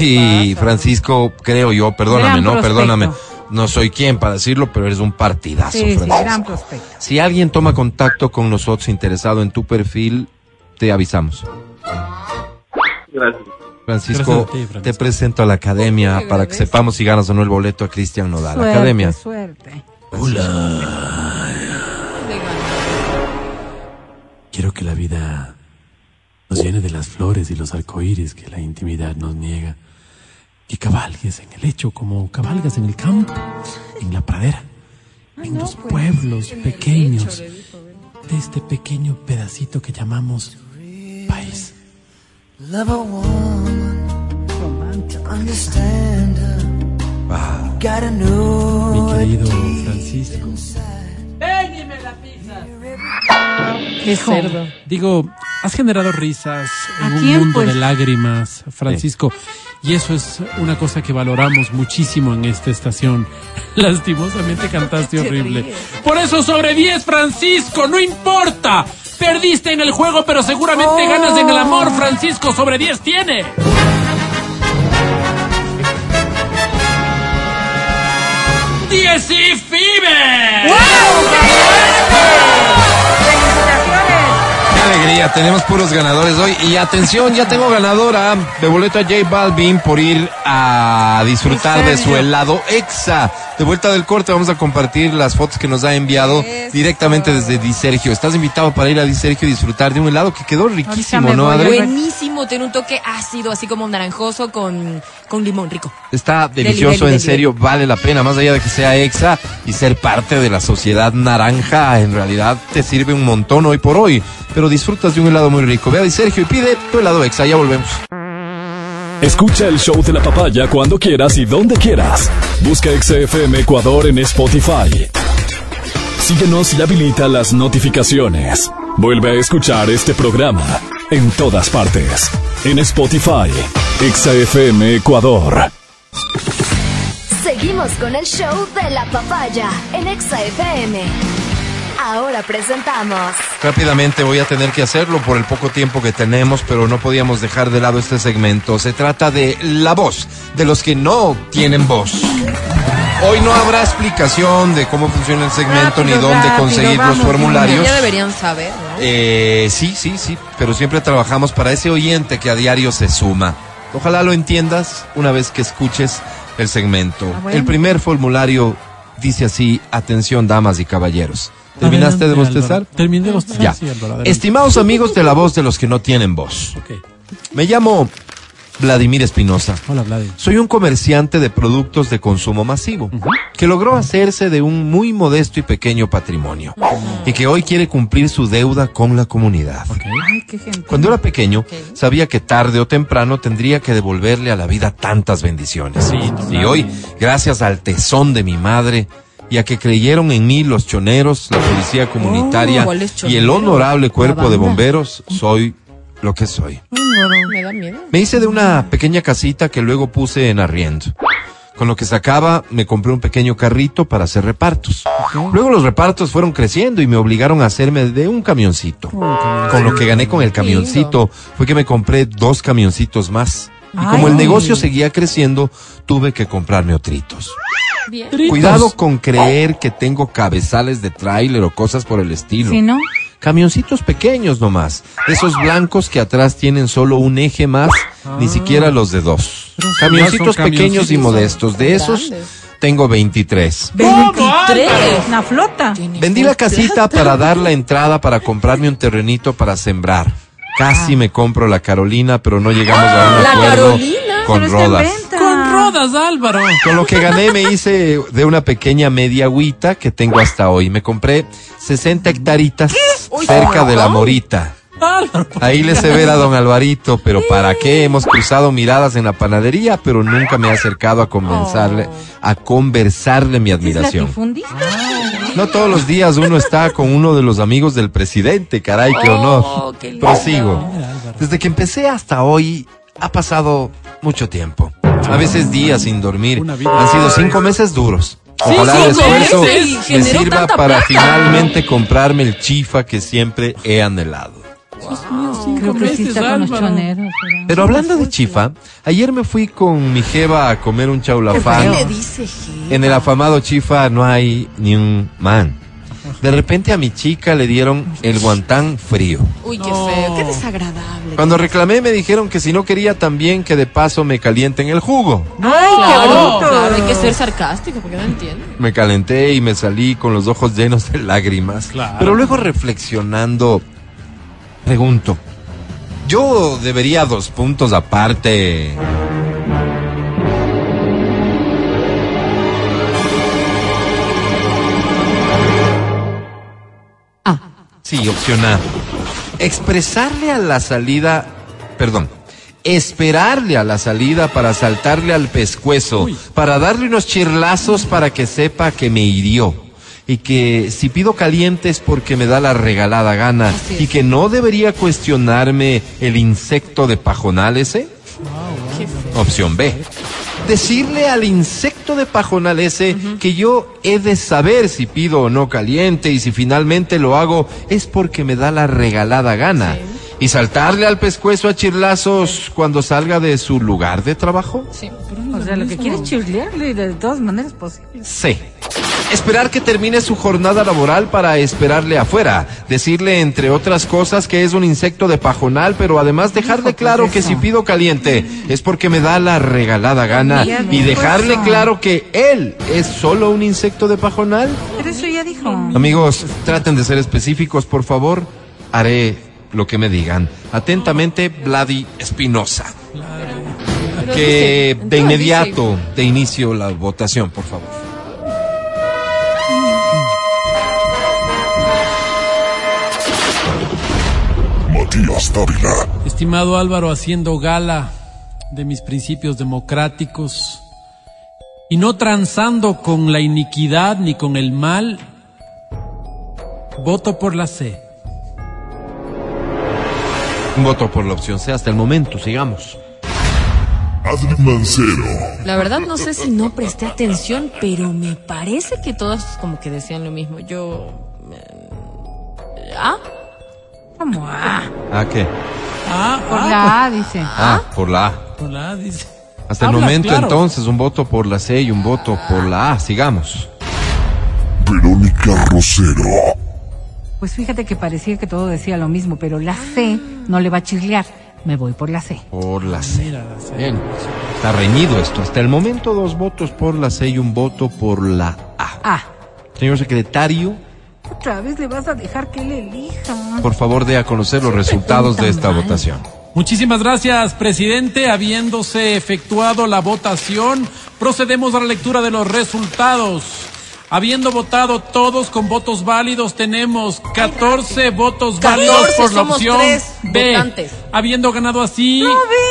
Y Francisco, creo yo, perdóname, ¿no? Perdóname. No soy quien para decirlo, pero eres un partidazo, Sí, sí, Francisco. gran prospecto. Si alguien toma contacto con nosotros interesado en tu perfil, te avisamos. Gracias. Francisco, ti, te presento a la academia para que sepamos si ganas o no el boleto a Cristian Nodal. Suerte, academia. suerte. Quiero que la vida nos llene de las flores y los arcoíris que la intimidad nos niega. Que cabalgues en el hecho como cabalgas en el campo, en la pradera, en los pueblos pequeños de este pequeño pedacito que llamamos país. Ah, Gotta know Mi querido Francisco. Qué cerdo. Digo, has generado risas en ¿A un quién, mundo pues? de lágrimas, Francisco. Y eso es una cosa que valoramos muchísimo en esta estación. Lastimosamente cantaste Te horrible. Por eso sobre 10, Francisco, no importa. Perdiste en el juego, pero seguramente ganas en el amor, Francisco. Sobre 10 tiene. ¡Diez y Fibe! ¡Qué alegría! Tenemos puros ganadores hoy. Y atención, ya tengo ganadora de boleto a J Balvin por ir a disfrutar de su helado Exa. De vuelta del corte vamos a compartir las fotos que nos ha enviado Eso. directamente desde Di Sergio. Estás invitado para ir a Di Sergio y disfrutar de un helado que quedó riquísimo, ¿no. Adri? Buenísimo, tiene un toque ácido, así como naranjoso con, con limón rico. Está Deli, delicioso, deli, en deli, serio, vale la pena, más allá de que sea exa y ser parte de la sociedad naranja, en realidad te sirve un montón hoy por hoy, pero disfrutas de un helado muy rico. Ve a Di Sergio y pide tu helado exa, ya volvemos. Escucha el show de la papaya cuando quieras y donde quieras. Busca XFM Ecuador en Spotify. Síguenos y habilita las notificaciones. Vuelve a escuchar este programa en todas partes. En Spotify, XFM Ecuador. Seguimos con el show de la papaya en Exa FM. Ahora presentamos. Rápidamente voy a tener que hacerlo por el poco tiempo que tenemos, pero no podíamos dejar de lado este segmento. Se trata de la voz de los que no tienen voz. Hoy no habrá explicación de cómo funciona el segmento ni dónde rápido, conseguir vamos, los formularios. Ya deberían saber, ¿no? Eh, sí, sí, sí, pero siempre trabajamos para ese oyente que a diario se suma. Ojalá lo entiendas una vez que escuches el segmento. Ah, bueno. El primer formulario dice así, atención damas y caballeros. ¿Terminaste de bostezar? Álvaro. Terminé de bostezar, Ya. sí, Álvaro. Estimados amigos de la voz de los que no tienen voz. Me llamo Vladimir Espinosa. Hola, Vladimir. Soy un comerciante de productos de consumo masivo que logró hacerse de un muy modesto y pequeño patrimonio y que hoy quiere cumplir su deuda con la comunidad. Ay, qué gente. Cuando era pequeño, sabía que tarde o temprano tendría que devolverle a la vida tantas bendiciones. y hoy, gracias al tesón de mi madre y a que creyeron en mí los choneros, la policía comunitaria Oh, ¿cuáles y el honorable cuerpo de bomberos, soy lo que soy. Me da miedo. Me hice de una pequeña casita que luego puse en arriendo. Con lo que sacaba, me compré un pequeño carrito para hacer repartos. Luego los repartos fueron creciendo y me obligaron a hacerme de un camioncito. Con lo que gané con el camioncito fue que me compré dos camioncitos más. Y como el negocio seguía creciendo, tuve que comprarme otritos. Bien. Cuidado con creer que tengo cabezales de tráiler o cosas por el estilo. Si no, Camioncitos pequeños nomás. Esos blancos que atrás tienen solo un eje más, ni siquiera los de dos. Pero Camioncitos pequeños y modestos. De esos tengo 23. 23. Una flota. Vendí la casita para dar la entrada para comprarme un terrenito para sembrar. Casi me compro la Carolina, pero no llegamos a un acuerdo Carolina, con rodas. Con rodas, Álvaro. Con lo que gané me hice de una pequeña media agüita que tengo hasta hoy. Me compré 60 hectaritas cerca de la Morita. Álvaro. Ahí le se ver a don Alvarito, pero ¿para qué? Hemos cruzado miradas en la panadería, pero nunca me he acercado a conversarle, a conversarle mi admiración. ¿Latifundista? No todos los días uno está con uno de los amigos del presidente, caray, qué honor. qué lindo. Prosigo. Desde que empecé hasta hoy ha pasado mucho tiempo. A veces días sin dormir. Han sido cinco meses duros. Ojalá el esfuerzo meses. me sirva para plata. finalmente comprarme el chifa que siempre he anhelado. Creo que sí está con los choneros. pero- Pero hablando de chifa, ayer me fui con mi jeva a comer un chaulafán. ¿Qué le dice? En el afamado chifa no hay ni un man. De repente a mi chica le dieron el guantán frío. Uy, qué feo, qué desagradable. Cuando reclamé me dijeron que si no quería también que de paso me calienten el jugo. Ay, claro, claro, hay que ser sarcástico porque no entiendo. Me calenté y me salí con los ojos llenos de lágrimas. Pero luego reflexionando, pregunto, ¿yo debería dos puntos aparte? Sí, opción A. Expresarle a la salida, perdón, esperarle a la salida para saltarle al pescuezo, para darle unos chirlazos para que sepa que me hirió. Y que si pido caliente es porque me da la regalada gana. Y que no debería cuestionarme el insecto de pajonal ese. Opción B. Decirle al insecto de pajonal ese que yo he de saber si pido o no caliente y si finalmente lo hago es porque me da la regalada gana. Y saltarle al pescuezo a chirlazos cuando salga de su lugar de trabajo. O sea, lo que quiere es chirlearle de todas maneras posibles. C. Esperar que termine su jornada laboral para esperarle afuera. Decirle, entre otras cosas, que es un insecto de pajonal, pero además dejarle claro que si pido caliente es porque me da la regalada gana. Y dejarle claro que él es solo un insecto de pajonal. Pero eso ya dijo. Amigos, traten de ser específicos, por favor. Haré lo que me digan. Atentamente, Vladi Espinosa. Que de inmediato, de inicio, la votación, por favor. Estimado Álvaro, haciendo gala de mis principios democráticos y no transando con la iniquidad ni con el mal, voto por la C. Voto por la opción C hasta el momento, sigamos. Adri Mancero. La verdad no sé si no presté atención, pero me parece que todos como que decían lo mismo. Yo... eh, ¿Ah? ¿Cómo? Ah, ¿Ah, qué? Ah, por ah, la A, dice. Ah, por la A. por la A dice. Hasta el momento claro. entonces un voto por la C y un voto por la A, sigamos. Verónica Rosero. Pues fíjate que parecía que todo decía lo mismo, pero la C no le va a chirlear. Me voy por la C. Por la C. Mira, la C. Bien. Está reñido esto. Hasta el momento dos votos por la C y un voto por la A. Ah, Señor secretario, otra vez le vas a dejar que él elija. por favor dé a conocer los resultados de esta mal. votación. Muchísimas gracias, presidente. Habiéndose efectuado la votación, procedemos a la lectura de los resultados. Habiendo votado todos con votos válidos, tenemos 14 votos válidos 14 por la opción B. votantes. Habiendo ganado así,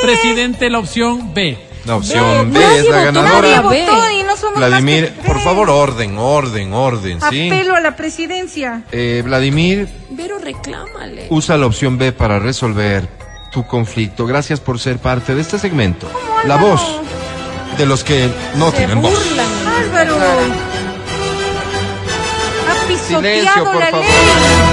presidente, la opción B. La opción Ve, B es la nadie ganadora. votó y no somos más Vladimir, que por favor, orden, orden, orden, ¿sí? Apelo a la presidencia. Eh, Vladimir, Pero reclámale. usa la opción B para resolver tu conflicto. Gracias por ser parte de este segmento. La voz de los que no Se tienen voz. burlan. Álvaro. Ha pisoteado Silencio, por la favor. ley.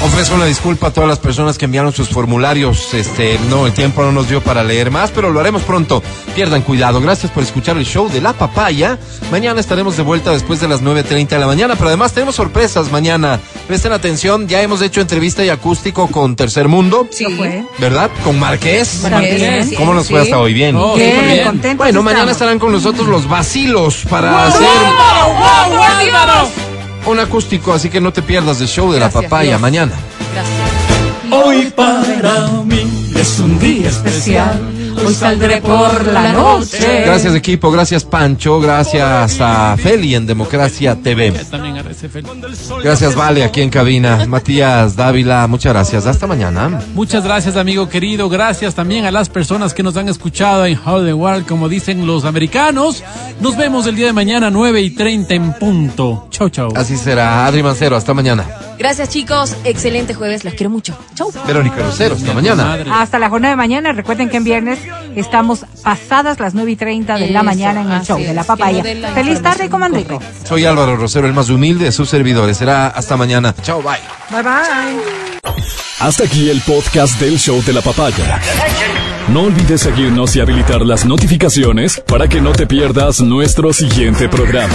Ofrezco una disculpa a todas las personas que enviaron sus formularios. Este, no, el tiempo no nos dio para leer más, pero lo haremos pronto. Pierdan cuidado. Gracias por escuchar el show de la papaya. Mañana estaremos de vuelta después de las 9.30 de la mañana, pero además tenemos sorpresas mañana. Presten atención, ya hemos hecho entrevista y acústico con Tercer Mundo. Sí. fue. ¿Verdad? Con Marqués. Marqués, ¿Cómo nos fue sí. hasta hoy? Bien. Oh, Bien, bien. Bueno, mañana estarán con nosotros los vacilos para hacer ¡Wow, wow! Un acústico, así que no te pierdas el show de Gracias, la papaya Dios. mañana. Gracias. Hoy para mí es un día especial. Hoy saldré por la noche. Gracias equipo, gracias Pancho, gracias a Feli en Democracia TV. Gracias Vale aquí en cabina. Matías Dávila, muchas gracias. Hasta mañana. Muchas gracias, amigo querido. Gracias también a las personas que nos han escuchado en Hollywood, como dicen los americanos. Nos vemos el día de mañana, 9 y 30 en punto. Chau, chau. Así será. Adri Mancero, hasta mañana. Gracias, chicos. Excelente jueves. Los quiero mucho. Chau. Verónica Rosero, hasta mañana. Madre. Hasta la jornada de mañana. Recuerden que en viernes estamos pasadas las 9 y 30 de la mañana en el show es, de la papaya. la Feliz tarde, comandante. Soy Álvaro Rosero, el más humilde de sus servidores. Será hasta mañana. Chao, bye. Bye bye. Hasta aquí el podcast del show de la papaya. No olvides seguirnos y habilitar las notificaciones para que no te pierdas nuestro siguiente programa.